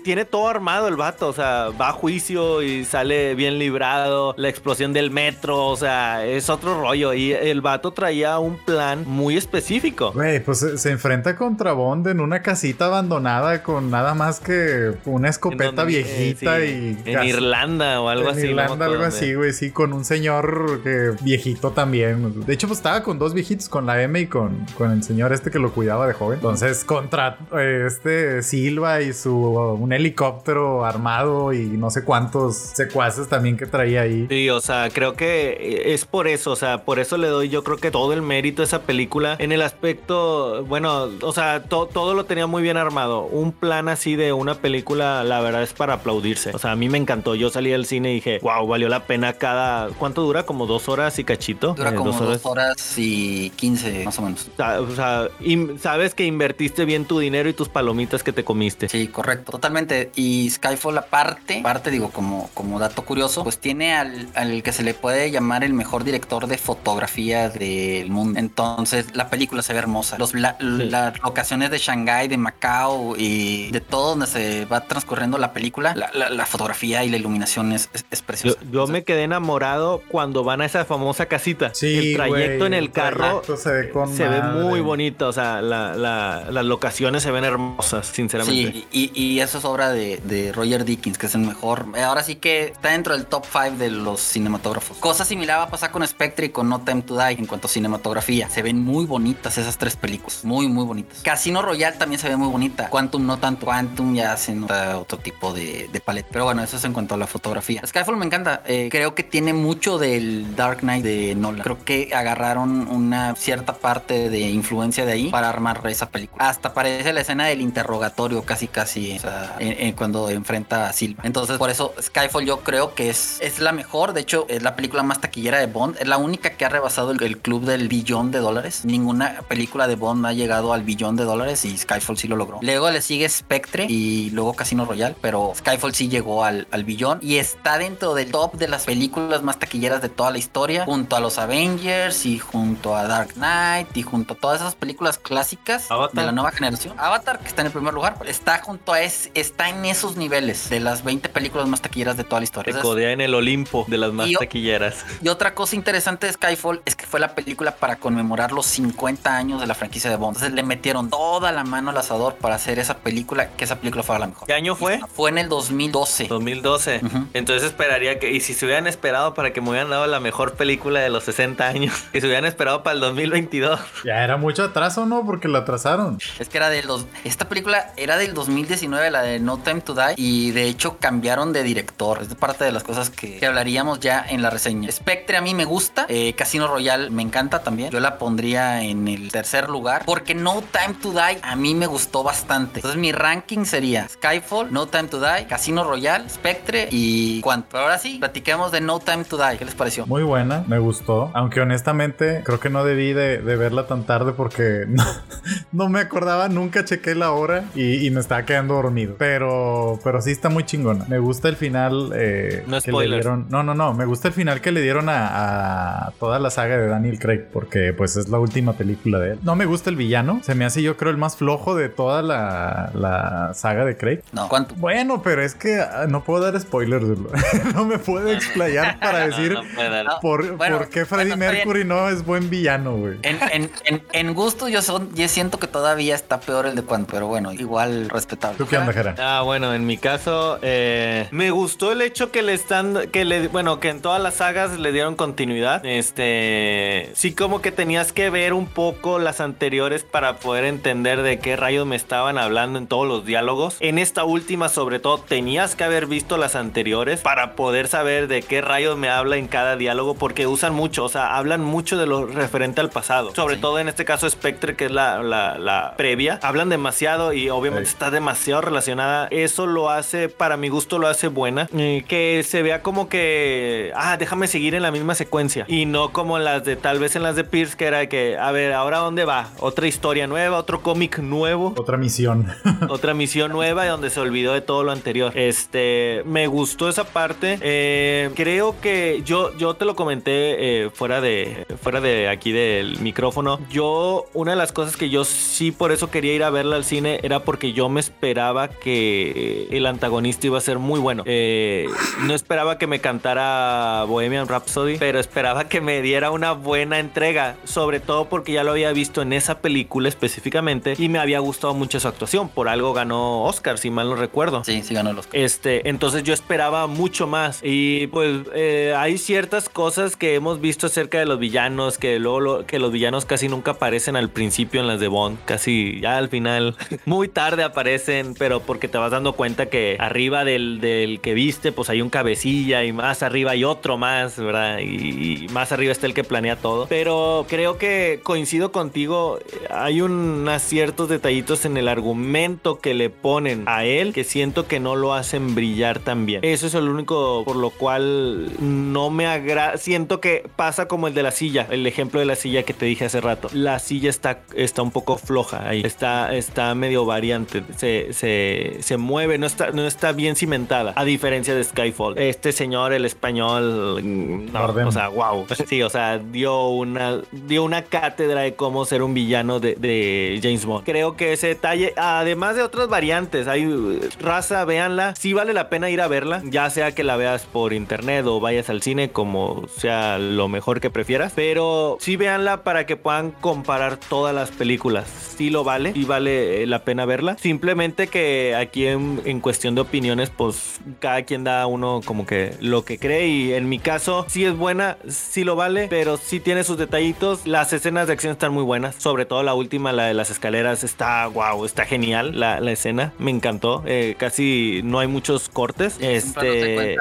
tiene todo armado el vato, o sea, va a juicio y sale bien librado, la explosión del metro, o sea, es otro rollo y el vato traía un plan muy específico. Güey, pues se, enfrenta contra Bond en una casita abandonada con nada más que una En escopeta viejita eh, sí, y... En Irlanda o algo en así. me Irlanda, algo así, güey, sí, con un señor que viejito también. De hecho, pues estaba con dos viejitos, con la M y con, con el señor este que lo cuidaba de joven. Entonces, contra eh, este Silva y su un helicóptero armado y no sé cuántos secuaces también que traía ahí. Sí, o sea, creo que es por eso, o sea, por eso le doy yo creo que todo el mérito a esa película en el aspecto, bueno, o sea, to- todo lo tenía muy bien armado. Un plan así de una película, la verdad es para aplaudirse. O sea, a mí me encantó. Yo salí del cine y dije, wow, valió la pena cada... ¿Cuánto dura? Como dos horas y cachito. Dura Eh, como dos horas y 15, más o menos. O sea, o sea, im- sabes que invertiste bien tu dinero y tus palomitas que te comiste. Sí, correcto, totalmente. Y Skyfall aparte, aparte digo como, como dato curioso, pues tiene al, al que se le puede llamar el mejor director de fotografía del mundo. Entonces la película se ve hermosa. Los, la- Las locaciones de Shanghái, de Macao y de todo donde se va transcurriendo la película, la, la- la fotografía y la iluminación es, es, es Yo, preciosa. yo me quedé enamorado cuando van a esa famosa casita. Sí, el trayecto en el el carro se ve con se ve muy bonito. O sea, la- la- las locaciones se ven hermosas, sinceramente. Sí, y, y eso es obra de, Roger Dickens, que es el mejor. Eh, Ahora sí que está dentro del top 5 de los cinematógrafos. Cosa similar va a pasar con Spectre y con No Time to Die en cuanto a cinematografía. Se ven muy bonitas esas tres películas. Muy, muy bonitas. Casino Royale también se ve muy bonita. Quantum no tanto. Quantum ya se nota otro tipo de, de paleta. Pero bueno, eso es en cuanto a la fotografía. Skyfall me encanta. Eh, creo que tiene mucho del Dark Knight de Nolan. Creo que agarraron una cierta parte de influencia de ahí para armar esa película. Hasta parece la escena del interrogatorio casi casi o sea, en- en cuando enfrenta a Silva. Entonces por eso Skyfall yo creo que es, es la mejor. De hecho es la película más taquillera de Bond. Es la única que ha rebasado el, el club del billón de dólares. Ninguna película de Bond ha llegado al billón de dólares y Skyfall sí lo logró. Luego le sigue Spectre y luego Casino Royale, pero Skyfall sí llegó al, al billón y está dentro del top de las películas más taquilleras de toda la historia, junto a los Avengers y junto a Dark Knight y junto a todas esas películas clásicas Avatar. de la nueva generación. Avatar, que está en el primer lugar, está junto tanto es, está en esos niveles de las 20 películas más taquilleras de toda la historia. Se Entonces, codea en el Olimpo de las más Y taquilleras. y otra cosa interesante de Skyfall es que fue la película para conmemorar los 50 años de la franquicia de Bond. Entonces le metieron toda la mano al asador para hacer esa película, que esa película fuera la mejor. ¿Qué año fue? Fue en el 2012. 2012. Ujú. Entonces esperaría que, y si se hubieran esperado para que me hubieran dado la mejor película de los 60 años, [LAUGHS] que se hubieran esperado para el 2022. Ya era mucho atraso, ¿no? Porque lo atrasaron. Es que era de los. Esta película era del 2019, la de No Time to Die. Y de hecho cambiaron de director. Es parte de las cosas que, hablaríamos ya en la reseña. Spectre a mí me gusta. eh, Casino Royale me encanta también. Yo la pondría en el tercer lugar. Porque No Time to Die a mí me gustó bastante. Entonces mi ranking sería Skyfall, No Time to Die, Casino Royale, Spectre y Quantum. Pero ahora sí, platiquemos de No Time to Die. ¿Qué les pareció? Muy buena, me gustó. Aunque honestamente creo que no debí de, verla tan tarde porque [LAUGHS] no, me acordaba, nunca chequé la hora y me estaba quedando dormido. Pero, pero sí está muy chingona. Me gusta el final eh, No que le dieron. No, no, no. Me gusta el final que le dieron a, a toda la saga de Daniel Craig porque pues es la última película de él. No me gusta el villano. Se me hace yo creo el más flojo de toda la, la saga de Craig. No, Quantum. Bueno, pero es que ah, no puedo dar spoilers. [LAUGHS] no me puedo explayar para [LAUGHS] decir No, no puede dar. No. por, Bueno, por qué Freddie bueno. Mercury no es buen villano, güey. En, en, en, en gusto yo, son, yo siento que todavía está peor el de Quantum, pero bueno, igual respetable. ¿Tú qué onda, Jera? Ah, bueno, en mi caso, eh, me gustó el hecho que le están, que le, bueno, que en todas las sagas le dieron continuidad. Este, sí como que tenías que ver un poco las anteriores para poder entender de qué rayos me estaban hablando en todos los diálogos. En esta última, sobre todo, tenías que haber visto las anteriores para poder saber de qué rayos me habla en cada diálogo, porque usan mucho, o sea, hablan mucho de lo referente al pasado. Sobre Sí. todo en este caso Spectre, que es la, la- la previa. Hablan demasiado y obviamente Sí. está demasiado relacionada. Eso lo hace, para mi gusto, lo hace buena. Eh, que se vea como que, ah, déjame seguir en la misma secuencia. Y no como las de, tal vez en las de Pierce, que era que, a ver, ahora dónde va? Otra historia nueva, otro cómic nuevo. Otra misión. [LAUGHS] Otra misión nueva y donde se olvidó de todo lo anterior. Este, me gustó esa parte. Eh, creo que yo, yo te lo comenté eh, fuera de, fuera de aquí del micrófono. Yo, una de las cosas que yo sí por eso quería ir a verla al cine era porque yo me esperaba que el antagonista iba a ser muy bueno. Eh, no esperaba que me cantara Bohemian Rhapsody, pero esperaba que me diera una buena entrega, sobre todo porque ya lo había visto en esa película específicamente y me había gustado mucho su actuación. Por algo ganó Oscar, si mal no recuerdo. Sí, sí ganó los. Este, entonces yo esperaba mucho más. Y pues eh, hay ciertas cosas que hemos visto acerca de los villanos, que luego lo- que los villanos casi nunca aparecen al principio en las de Bond, casi ya al final, [LAUGHS] muy tarde aparecen, pero porque te vas dando cuenta que arriba del, del que viste, pues hay un cabecilla y más arriba hay otro más, ¿verdad? Y, más arriba está el que planea todo. Pero creo que coincido contigo, hay unos ciertos detallitos en el argumento que le ponen a él que siento que no lo hacen brillar tan bien. Eso es el único por lo cual no me agrada. Siento que pasa como el de la silla, el ejemplo de la silla que te dije hace rato. La silla está, está un poco floja ahí, está, está medio variante, se, se, se mueve, no está, no está bien cimentada, a diferencia de Skyfall. Este señor, el español, mm, no, o sea, wow. Sí, o sea, dio una, dio una cátedra de cómo ser un villano de, de James Bond. Creo que ese detalle, además de otras variantes, hay raza, véanla. Sí vale la pena ir a verla, ya sea que la veas por internet o vayas al cine, como sea lo mejor que prefieras. Pero sí véanla para que puedan comparar todas las películas. Sí lo vale, sí vale eh, la pena verla. Simplemente que aquí en, en cuestión de opiniones, pues cada quien da uno como que lo que cree. Y en mi caso, sí es buena, sí lo vale, pero sí tiene sus detallitos. Las escenas de acción están muy buenas, sobre todo la última, la de las escaleras, está wow, está genial la, la escena, me encantó. Eh, casi no hay muchos cortes. Este.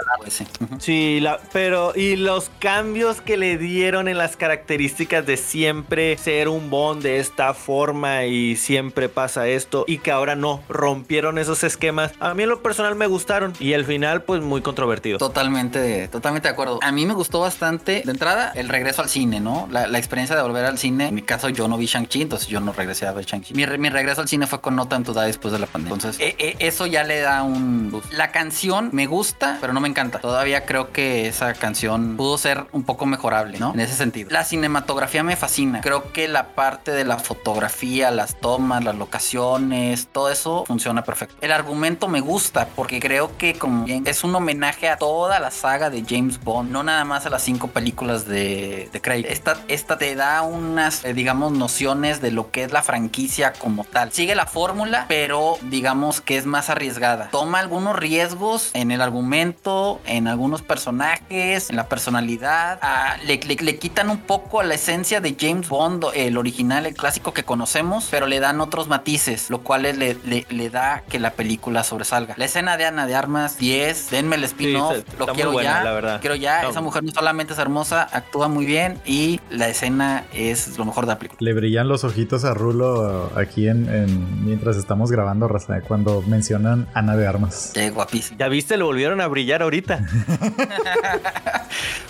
Sí, la- pero y los cambios que le dieron en las características de siempre ser un Bond de esta forma y siempre pasa esto y que ahora no rompieron esos esquemas. A mí en lo personal me gustaron y el final pues muy controvertido. Totalmente, totalmente de acuerdo. A mí me gustó bastante, de entrada, el regreso al cine, ¿no? La, experiencia de volver al cine. En mi caso, yo no vi Shang-Chi, entonces yo no regresé a ver Shang-Chi. Mi, mi regreso al cine fue con No Time to Die después de la pandemia. Entonces, eh, eh, eso ya le da un... boost. La canción me gusta, pero no me encanta. Todavía creo que esa canción pudo ser un poco mejorable, ¿no? En ese sentido. La cinematografía me fascina. Creo que la parte de la fotografía, las tomas, las locaciones, todo eso funciona perfecto. El argumento me gusta porque creo que como es un homenaje a toda la saga de James Bond, no nada más a las cinco películas de, Craig. Esta, esta te da unas, eh, digamos, nociones de lo que es la franquicia como tal. Sigue la fórmula, pero digamos que es más arriesgada. Toma algunos riesgos en el argumento, en algunos personajes, en la personalidad. Le, le, quitan un poco a la esencia de James Bond, el original, el clásico que conocemos, pero le dan otros matices, lo cual le, le, da que la película sobresalga. La escena de Ana de Armas, 10, denme el spin-off, lo quiero ya. La verdad. Quiero ya. Esa mujer no solamente es hermosa, actúa muy bien y la escena es lo mejor de la película. Le brillan los ojitos a Rulo aquí en, mientras estamos grabando, Raza, cuando mencionan Ana de Armas. Qué guapísimo. Ya viste, le volvieron a brillar ahorita. [LAUGHS]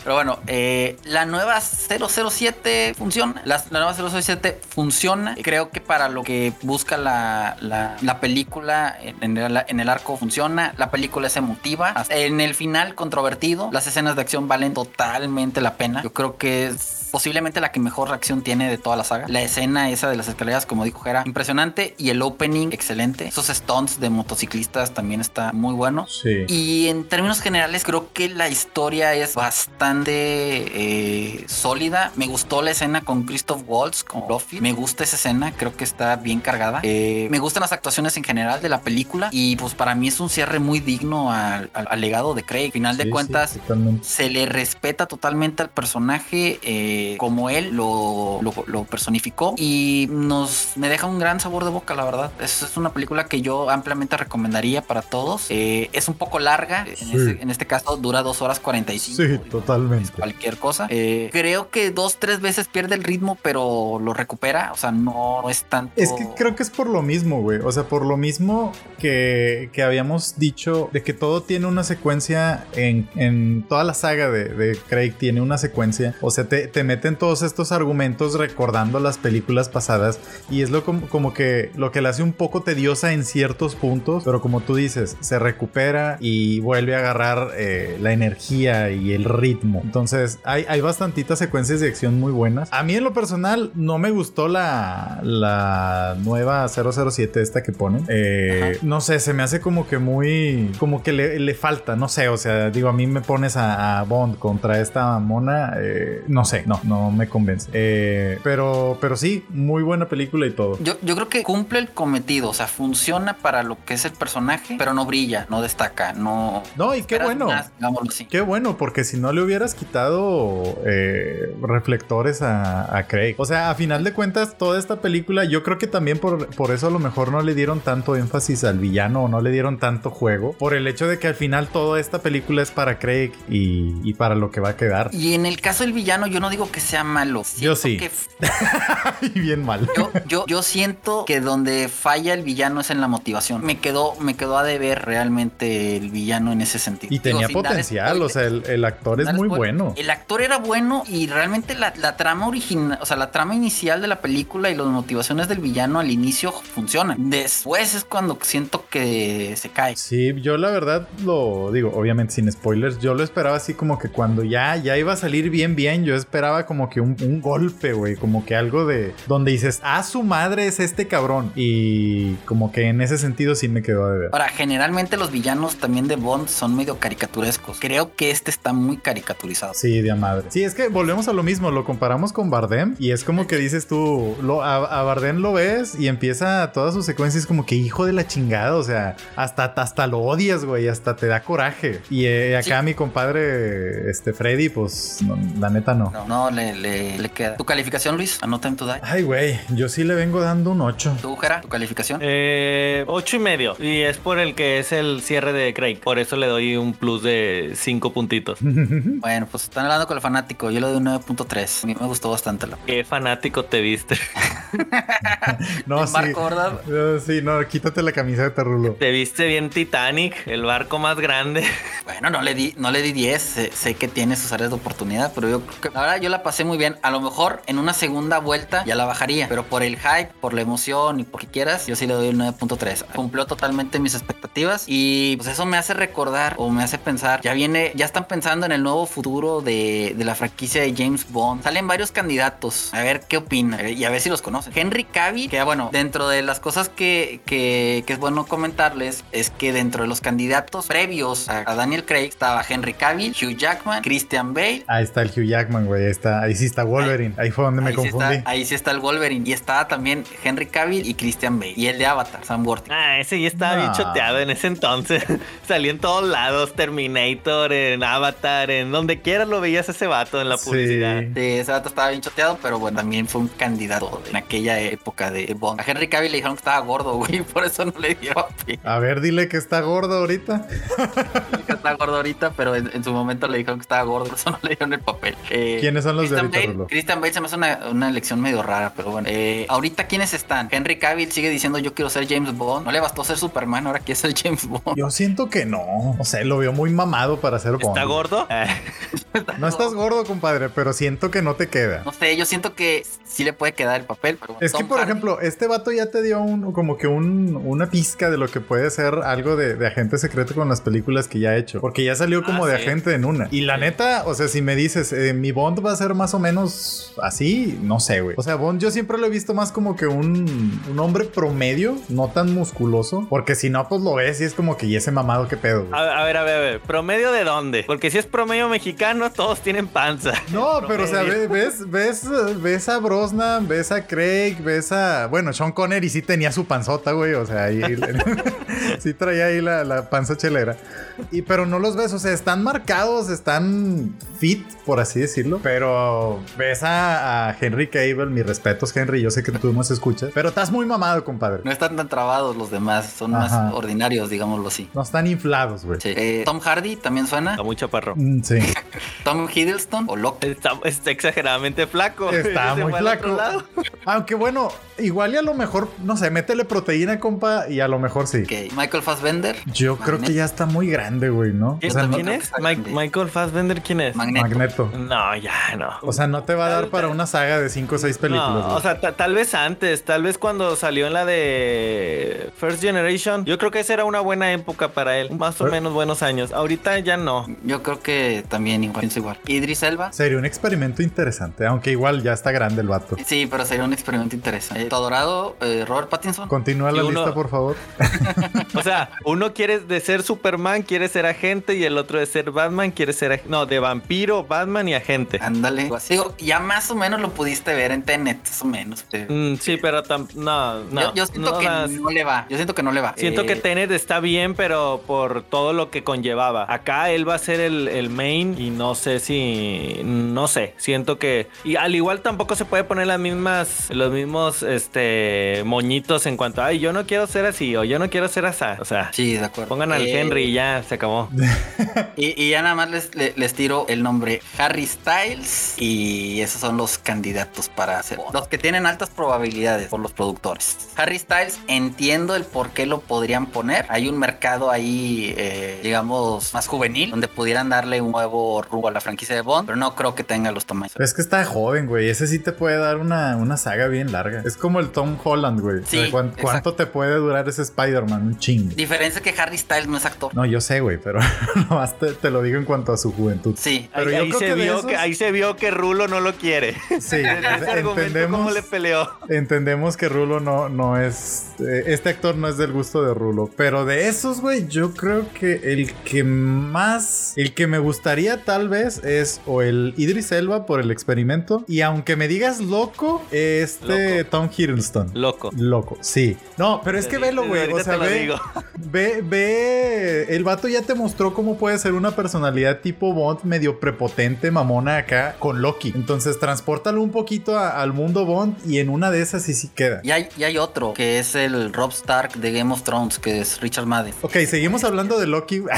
Pero bueno, eh, la nueva 007 funciona. La, nueva 007 funciona. Creo que para lo que busca la, la, película en el, en el, arco funciona. La película es emotiva. En el final controvertido, las escenas de acción valen totalmente la pena. Yo creo que es posiblemente la que mejor reacción tiene de toda la saga. La escena esa de las escaleras, como dijo era impresionante. Y el opening, excelente. Esos stunts de motociclistas también está muy bueno. Sí. Y en términos generales, creo que la historia es bastante eh, sólida. Me gustó la escena con Christoph Waltz, con Luffy. Me gusta esa escena, creo que está bien cargada. Eh, me gustan las actuaciones en general de la película. Y pues para mí es un cierre muy digno al, legado de Craig. Final de cuentas, se le respeta totalmente al personaje. Eh, como él lo, lo, personificó y nos me deja un gran sabor de boca, la verdad. Es, es una película que yo ampliamente recomendaría para todos. Eh, es un poco larga, en, este, caso dura dos horas 45. Sí, totalmente. Cualquier cosa. Eh, creo que dos, tres veces pierde el ritmo, pero lo recupera. O sea, no es tanto. Es que creo que es por lo mismo, güey. O sea, por lo mismo que, que habíamos dicho de que todo tiene una secuencia en, en toda la saga de, de, Craig, tiene una secuencia. O sea, te, te meten todos estos argumentos recordando las películas pasadas y es lo como, que lo que la hace un poco tediosa en ciertos puntos, pero como tú dices, se recupera y vuelve a agarrar eh, la energía y el ritmo. Entonces hay, hay bastantitas secuencias de acción muy buenas. A mí en lo personal no me gustó la, la nueva 007 esta que ponen. Eh, no sé, se me hace como que muy, como que le, falta, no sé, o sea, digo, a mí me pones a, Bond contra esta mona, eh, no sé, no, no, me convence. Eh, pero, pero sí, muy buena película y todo. Yo, yo creo que cumple el cometido, o sea, funciona para lo que es el personaje, pero no brilla, no destaca, no. No, y qué bueno. Qué bueno, porque si no le hubieras quitado eh, reflectores a, a, Craig. O sea, a final de cuentas, toda esta película, yo creo que también por, por eso a lo mejor no le dieron tanto énfasis al villano o no le dieron tanto juego. Por el hecho de que al final toda esta película es para Craig y, y para lo que va a quedar. Y en el caso del villano, yo no digo que sea malo. yo sí. [LAUGHS] y bien mal. Yo, yo, siento que donde falla el villano es en la motivación. Me quedó, me quedó a deber realmente el villano en ese sentido. Y tenía potencial, o sea, el, actor es muy bueno. El actor era bueno y realmente la, trama original, o sea, la trama inicial de la película y las motivaciones del villano al inicio funcionan. Después es cuando siento que se cae. Sí, yo la verdad lo digo, obviamente sin spoilers, yo lo esperaba así como que cuando ya, ya iba a salir bien, bien, yo esperaba como que un, golpe, güey, como que algo de donde dices, ah, su madre es este cabrón. Y como que en ese sentido sí me quedó de ver. Ahora, generalmente los villanos también de Bond son medio caricaturescos. Creo que este está muy caricaturizado. Sí, de madre. Sí, es que volvemos a lo mismo, lo comparamos con Bardem y es como que dices tú, lo, a, Bardem lo ves y empieza todas sus secuencias como que hijo de la chingada, o sea, hasta, hasta lo odias, güey, hasta te da coraje. Y eh, acá mi compadre, este Freddy, pues la neta no. No, no, le, le, queda. ¿Tu calificación, Luis? Anota en tu die. Ay, güey, yo sí le vengo dando un 8. ¿Tú, Jera? ¿Tu calificación? Eh, 8 y medio. Y es por el que es el cierre de Craig. Por eso le doy un plus de 5 puntitos. [LAUGHS] bueno, pues están hablando con el fanático. Yo le doy un 9.3. A mí me gustó bastante. La... ¿Qué fanático te viste? [LAUGHS] no, sí. Barco, ¿verdad? sí, no, quítate la camiseta, Rulo. Te viste bien Titanic, el barco más grande. [LAUGHS] Bueno, no le di, no le di 10. Sé, sé que tiene sus áreas de oportunidad, pero yo creo que la verdad yo la pasé muy bien. A lo mejor en una segunda vuelta ya la bajaría, pero por el hype, por la emoción y por que quieras, yo sí le doy el 9.3. Cumplió totalmente mis expectativas y pues eso me hace recordar o me hace pensar, ya viene, ya están pensando en el nuevo futuro de, de la franquicia de James Bond. Salen varios candidatos, a ver qué opinan y a ver si los conocen. Henry Cavill, que bueno, dentro de las cosas que, que, que es bueno comentarles es que dentro de los candidatos previos a, a Daniel Craig estaba Henry Cavill, Hugh Jackman, Christian Bale. Ahí está el Hugh Jackman, güey. Ahí, está, ahí sí está Wolverine. Ahí, fue donde me ahí sí confundí. está- ahí sí está el Wolverine. Y estaba también Henry Cavill y Christian Bale. Y el de Avatar, Sam Worthington. Ah, ese ya estaba bien choteado en ese entonces. [LAUGHS] Salía en todos lados, Terminator, en Avatar, en donde quieras lo veías ese vato en la Sí. publicidad. Sí, ese vato estaba bien choteado, pero bueno, también fue un candidato en aquella época de Bond. A Henry Cavill le dijeron que estaba gordo, güey, [LAUGHS] por eso no le dieron papel. A ver, dile que está gordo ahorita. que está gordo ahorita, pero en, en su momento le dijeron que estaba gordo, por [LAUGHS] eso no le dieron el papel. Eh, ¿Quiénes son los de ahorita, Bale? Christian Bale se me hace una, una elección medio rara, pero bueno. Eh, ahorita, ¿quiénes están? Henry Cavill sigue diciendo yo quiero ser James Bond. No le bastó ser Superman, ahora quiere ser James Bond. Yo siento que no. O sea, lo veo muy mamado para ser Bond. ¿Está gordo? [LAUGHS] Eh, No estás gordo, compadre, pero siento que no te queda. No sé, yo siento que sí le puede quedar el papel, pero bueno. Es que, por Hardy- ejemplo, este vato ya te dio un, como que un, una pizca de lo que puede ser algo de, de agente secreto con las películas que ya ha hecho. Porque ya salió como Ah, de sí. agente en una. Y la neta, o sea, si me dices, eh, mi Bond va a ser más o menos así, no sé, güey. O sea, Bond yo siempre lo he visto más como que un, un hombre promedio, no tan musculoso. Porque si no, pues lo ves y es como que, ¿y ese mamado qué pedo, güey? A, a ver, a ver, a ver. ¿Promedio de dónde? Porque si es promedio mexicano, todos tienen panza. [LAUGHS] No, pero o sea, ves, ves, ves a Brosnan, ves a Craig, ves a. Bueno, Sean Connery sí tenía su panzota, güey. O sea, ahí. [LAUGHS] sí traía ahí la, la panza chelera. Y pero no los ves, o sea, están marcados, están fit, por así decirlo. Pero ves a, a Henry Cable, mis respetos, Henry. Yo sé que tú nos escuchas, pero estás muy mamado, compadre. No están tan trabados los demás, son Ajá. más ordinarios, digámoslo así. No están inflados, güey. Sí. Eh, Tom Hardy también suena. Está muy chaparro. Mm, Sí. [LAUGHS] Tom Hiddleston o Locke. Está, está exageradamente flaco. Está [LAUGHS] Se muy flaco. [LAUGHS] Aunque bueno, igual y a lo mejor, no sé, métele proteína, compa, y a lo mejor sí. Ok, Michael Fassbender. Yo creo que ya está muy grande, güey, ¿no? ¿Quién, O sea, ¿quién es? Mike- grande. Michael Fassbender, ¿quién es? Magneto. Magneto. No, ya no. O sea, no te va a dar para una saga de 5 o 6 películas. No, o sea, ta- tal vez antes, tal vez cuando salió en la de First Generation, yo creo que esa era una buena época para él, más o menos buenos años. Ahorita ya no. Yo creo que también igual, pienso igual. Idris Elba. Sería un experimento interesante, aunque igual ya está grande el vato. Sí, pero sería un experimento interesante. Eh, Dorado, eh, Robert Pattinson. Continúa la uno- lista, por favor. [LAUGHS] O sea, uno quiere de ser Superman, quiere ser agente, y el otro de ser Batman, quiere ser no, de vampiro, Batman y agente. Ándale. Digo, ya más o menos lo pudiste ver en Tenet, más o menos. Mm, sí, pero tam- no, no. yo, yo siento no que las- no le va. Yo siento que no le va. Siento Eh, que Tenet está bien, pero por todo lo que conllevaba. Acá él va a ser el, el main y no sé si... No sé, siento que... Y al igual tampoco se puede poner las mismas... Los mismos, este... Moñitos en cuanto. Ay, yo no quiero ser así o yo no quiero ser así. O sea, Sí, de acuerdo. pongan al Eh, Henry y ya, se acabó. [LAUGHS] Y, y ya nada más les, le- les tiro el nombre Harry Styles y esos son los candidatos para ser los que tienen altas probabilidades por los productores. Harry Styles entiendo el por qué lo podrían poner. Hay un mercado ahí, eh, digamos, más juvenil donde pudieran darle un nuevo rumbo a la franquicia de Bond, pero no creo que tenga los tamaños. Es que está joven, güey. Ese sí te puede dar una, una saga bien larga. Es como el Tom Holland, güey. O sea, Sí, ¿cuán- exacto. ¿Cuánto te puede durar ese Spider-Man? Un chingo. Diferencia que Harry Styles no es actor. No, yo sé, güey, pero [LAUGHS] nomás te, te lo digo en cuanto a su juventud. Sí, Pero ahí, yo ahí creo se que vio esos- que ahí se vio que Rulo no lo quiere. Sí, [LAUGHS] entendemos. ¿Cómo le peleó? Entendemos que Rulo no, no es. eh, este actor no es del gusto de Rulo. Pero de esos, güey, yo creo que el que más. El que me gustaría, tal vez, es o el Idris Elba por el experimento. Y aunque me digas loco, este Loco. Tom Hiddleston. Loco. Loco, sí. No, pero es que velo, güey. O sea, ve, ve, ve. El vato ya te mostró cómo puede ser una personalidad tipo Bond, medio prepotente, mamona acá, con Loki. Entonces, transpórtalo un poquito a- al mundo Bond y en una de esas sí sí queda. y hay, y hay otro que es el Rob Stark de Game of Thrones, que es Richard Madden. Ok, seguimos hablando de Loki. [LAUGHS]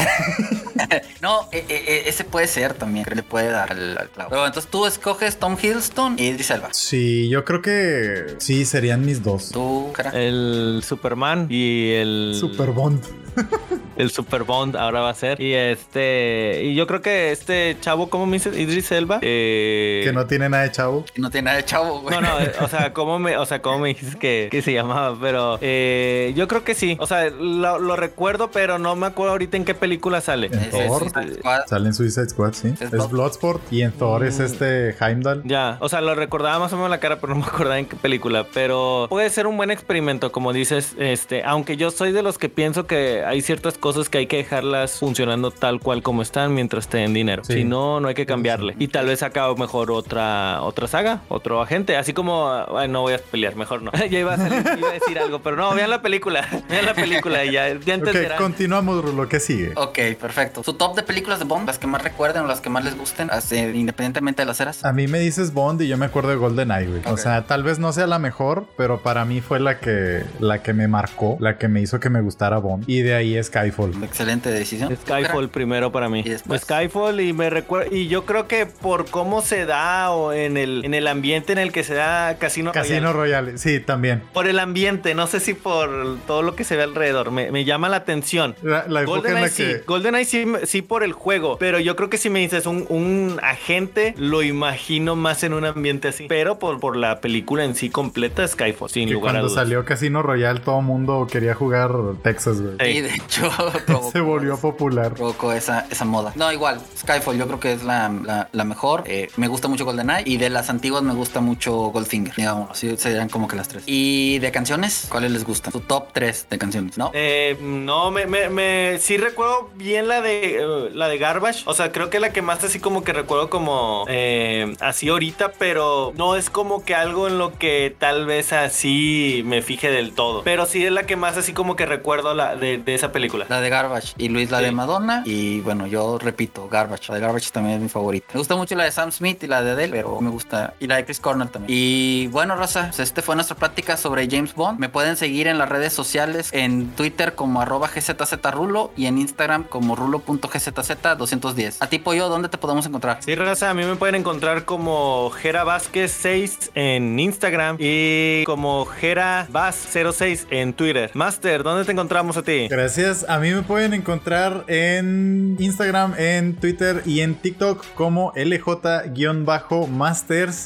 No, e- e- e- ese puede ser también, que le puede dar al, al clavo. Pero entonces tú escoges Tom Hiddleston y Idris Elba. sí, yo creo que sí serían mis dos. Tú, cara. El Superman y el. Super Bond. [LAUGHS] el Super Bond ahora va a ser. Y este, y yo creo que este chavo, ¿cómo me dices? Idris Elba. Eh, que no tiene nada de chavo. No tiene nada de chavo, güey. No, no, eh, o sea, ¿cómo me, o sea, cómo me dijiste que, que se llamaba? Pero eh, yo creo que sí. O sea, lo, lo recuerdo, pero no me acuerdo ahorita en qué película sale. En Thor Suicide Squad. sale en Suicide Squad, sí. Es Es Blood- Bloodsport y en Thor es este Heimdall. Ya, o sea, lo recordaba más o menos la cara, pero no me acordaba en qué película. Pero puede ser un buen experimento, como dices, este, aunque yo soy de los que pienso que hay ciertas cosas que hay que dejarlas funcionando tal cual como están mientras te den dinero. Sí. Si no, no hay que cambiarle. Y tal vez acá mejor otra, otra saga, otro agente. Así como, ay, no voy a pelear, mejor no. [LAUGHS] ya iba a, salir- iba a decir [LAUGHS] algo, pero no, vean la película. [LAUGHS] Vean la película y ya, ya Ok, entenderán. continuamos, Rulo. ¿Qué sigue? Ok, perfecto. Su top de películas de Bond, las que más recuerden o las que más les gusten, así, independientemente de las eras. A mí me dices Bond y yo me acuerdo de GoldenEye, güey. O sea, tal vez no sea la mejor, pero para mí fue la que, la que me marcó, la que me hizo que me gustara Bond. Y de ahí Skyfall. Excelente decisión. Skyfall primero para mí. Y después. Skyfall y me recuerda y yo creo que por cómo se da o en el en el ambiente en el que se da Casino Casino Royale. Royale, sí, también. Por el ambiente, no sé si por todo lo que se ve alrededor, me, me llama la atención. La, la época en GoldenEye la sí, que... GoldenEye sí, sí por el juego, pero yo creo que si me dices un, un agente, lo imagino más en un ambiente así. Pero por, por la película en sí completa, Skyfall, sin que lugar a cuando dudas. salió Casino Royale todo mundo quería jugar Texas, güey. Sí. Y de hecho, [LAUGHS] provocó- Se volvió popular. provocó esa, esa moda. No, igual, Skyfall yo creo que es la, la, la mejor. Eh, me gusta mucho GoldenEye y de las antiguas me gusta mucho Goldfinger, digamos. Así serían como que las tres. Y de canciones, ¿cuáles les gustan? Su top 3 de canciones, ¿no? Eh, no, me, me, me- sí recuerdo bien la de eh, la de Garbage. O sea, creo que la que más así como que recuerdo como eh, así ahorita, pero no es como que algo en lo que tal vez así me fije del todo. Pero sí es la que más así como que recuerdo la de, de esa película. La de Garbage y Luis la Sí. de Madonna. Y bueno, yo repito, Garbage. La de Garbage también es mi favorita. Me gusta mucho la de Sam Smith y la de Adele, pero me gusta. Y la de Chris Cornell también. Y bueno, Rosa, pues este fue nuestra plática sobre James Bond. Me pueden seguir en las redes sociales, en Twitter como arroba gzzrulo y en Instagram como rulo.gzz210. A ti, Pollo, ¿dónde te podemos encontrar? Sí, raza, a mí me pueden encontrar como Jera Vázquez 6 en Instagram y como Jera Vaz 06 en Twitter. Master, ¿dónde te encontramos a ti? Gracias. A mí me pueden encontrar en Instagram, en Twitter y en TikTok como LJ-Masters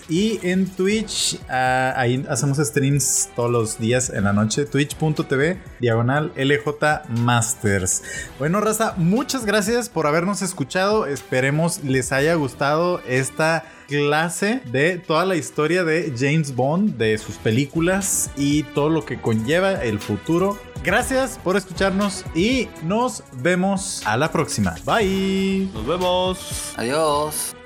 y en Twitch. ah, ahí hacemos streams todos los días en la noche. Twitch.tv diagonal LJ Masters. Bueno, raza, muchas gracias por habernos escuchado. Esperemos les haya gustado esta clase de toda la historia de James Bond, de sus películas y todo lo que conlleva el futuro. Gracias por escucharnos y nos vemos a la próxima. Bye. Nos vemos. Adiós.